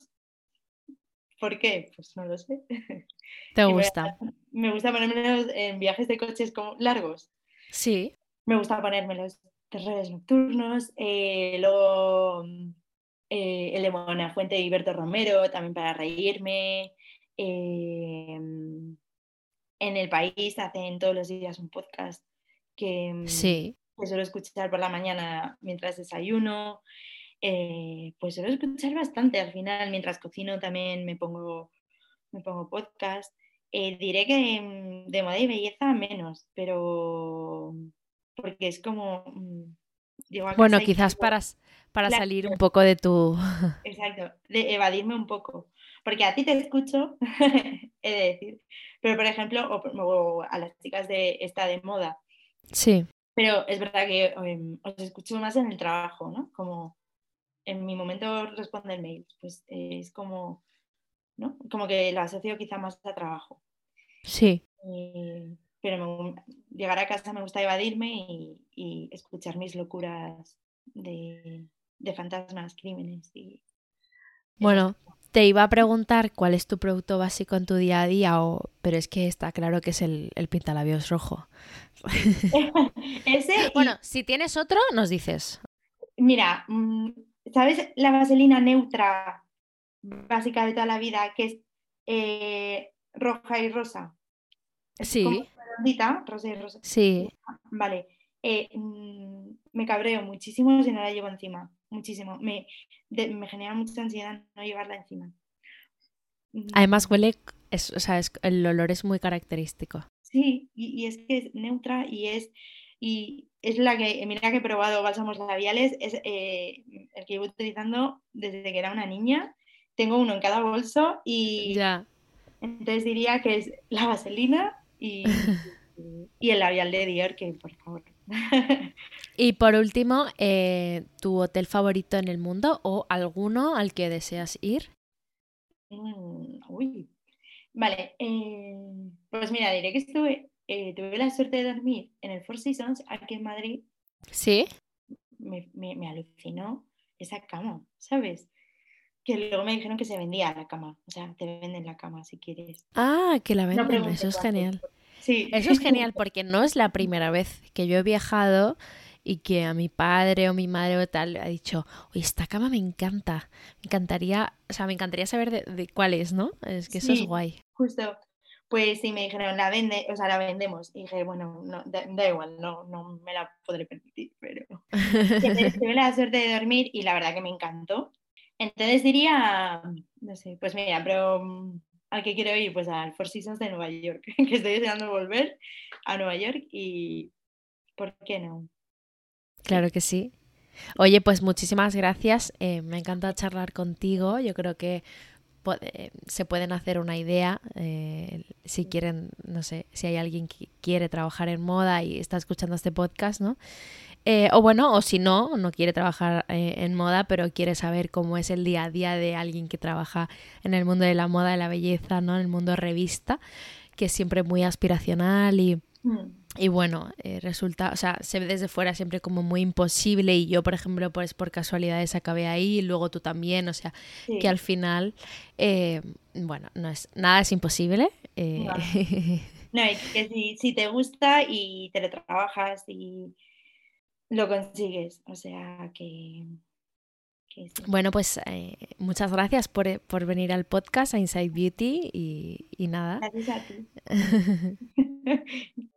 ¿Por qué? Pues no lo sé. [LAUGHS] ¿Te gusta? me gusta ponérmelos en viajes de coches como largos. Sí. Me gusta ponérmelos Terrores Nocturnos, eh, luego eh, el de Mona Fuente y Berto Romero, también para reírme. Eh, en el país hacen todos los días un podcast que, mm, sí. suelo escuchar por la mañana mientras desayuno. Eh, pues suelo escuchar bastante al final, mientras cocino también me pongo, me pongo podcast. Eh, diré que mm, de moda y belleza menos, pero porque es como... mm, Bueno, quizás para, para Claro. salir un poco de tu... [LAUGHS] Exacto, de evadirme un poco. Porque a ti te escucho, [LAUGHS] he de decir, pero por ejemplo, o, o a las chicas de esta de moda, Sí, pero es verdad que em, os escucho más en el trabajo, ¿no? Como en mi momento responder mails, pues eh, es como, ¿no? Como que lo asocio quizá más a trabajo. sí. Eh, pero me- llegar a casa me gusta evadirme y, y escuchar mis locuras de, de fantasmas, crímenes y Bueno, te iba a preguntar cuál es tu producto básico en tu día a día, o... pero es que está claro que es el, el pintalabios rojo. [LAUGHS] Ese, y- Bueno, si tienes otro, nos dices. mira, mm, ¿sabes la vaselina neutra básica de toda la vida que es eh, roja y rosa? Sí. como redondita, rosa y rosa. Sí, Vale. eh, mm, me cabreo muchísimo si no la llevo encima. Muchísimo. Me, de- me genera mucha ansiedad no llevarla encima. Además huele, es- o sea, es- el olor es muy característico. Sí, y, y es que es neutra y es, y es la que, mira que he probado bálsamos labiales, es eh, el que llevo utilizando desde que era una niña. Tengo uno en cada bolso y Ya. entonces diría que es la vaselina y, [LAUGHS] y el labial de Dior, que por favor. [LAUGHS] Y por último, eh, ¿tu hotel favorito en el mundo o alguno al que deseas ir? Mm, uy. Vale, eh, pues mira, diré que estuve, eh, tuve la suerte de dormir en el Four Seasons aquí en Madrid Sí. me, me- me alucinó esa cama, ¿sabes? Que luego me dijeron que se vendía la cama, o sea, te venden la cama si quieres. Ah, que la venden, eso es genial. Sí. Eso es genial [LAUGHS] porque no es la primera vez que yo he viajado y que a mi padre o mi madre o tal ha dicho, oye, esta cama me encanta, me encantaría, o sea, me encantaría saber de, de cuál es, ¿no? Es que eso es guay. Justo, pues sí, me dijeron, la vende, o sea, la vendemos. Y dije, bueno, no, da, da igual, no, no me la podré permitir, pero [LAUGHS] tuve la suerte de dormir y la verdad que me encantó. Entonces diría, no sé, pues mira, pero al que quiero ir, pues al Four Seasons de Nueva York, [LAUGHS] que estoy deseando volver a Nueva York y ¿por qué no? Claro que sí. Oye, pues muchísimas gracias. eh, me encanta charlar contigo. Yo creo que se pueden hacer una idea eh, si quieren, no sé, si hay alguien que quiere trabajar en moda y está escuchando este podcast, ¿no? Eh, o bueno, o si no, no quiere trabajar eh, en moda, pero quiere saber cómo es el día a día de alguien que trabaja en el mundo de la moda, de la belleza, ¿no? En el mundo revista, que es siempre muy aspiracional y, y bueno, eh, resulta, o sea, se ve desde fuera siempre como muy imposible y yo, por ejemplo, pues por casualidades acabé ahí y luego tú también, o sea, sí. que al final, eh, bueno, no es, nada es imposible. eh, [LAUGHS] No, y que si, si te gusta y te lo trabajas y lo consigues, o sea que, que sí. bueno, pues muchas gracias por, por venir al podcast a Inside Beauty y, y nada. Gracias a ti. [LAUGHS]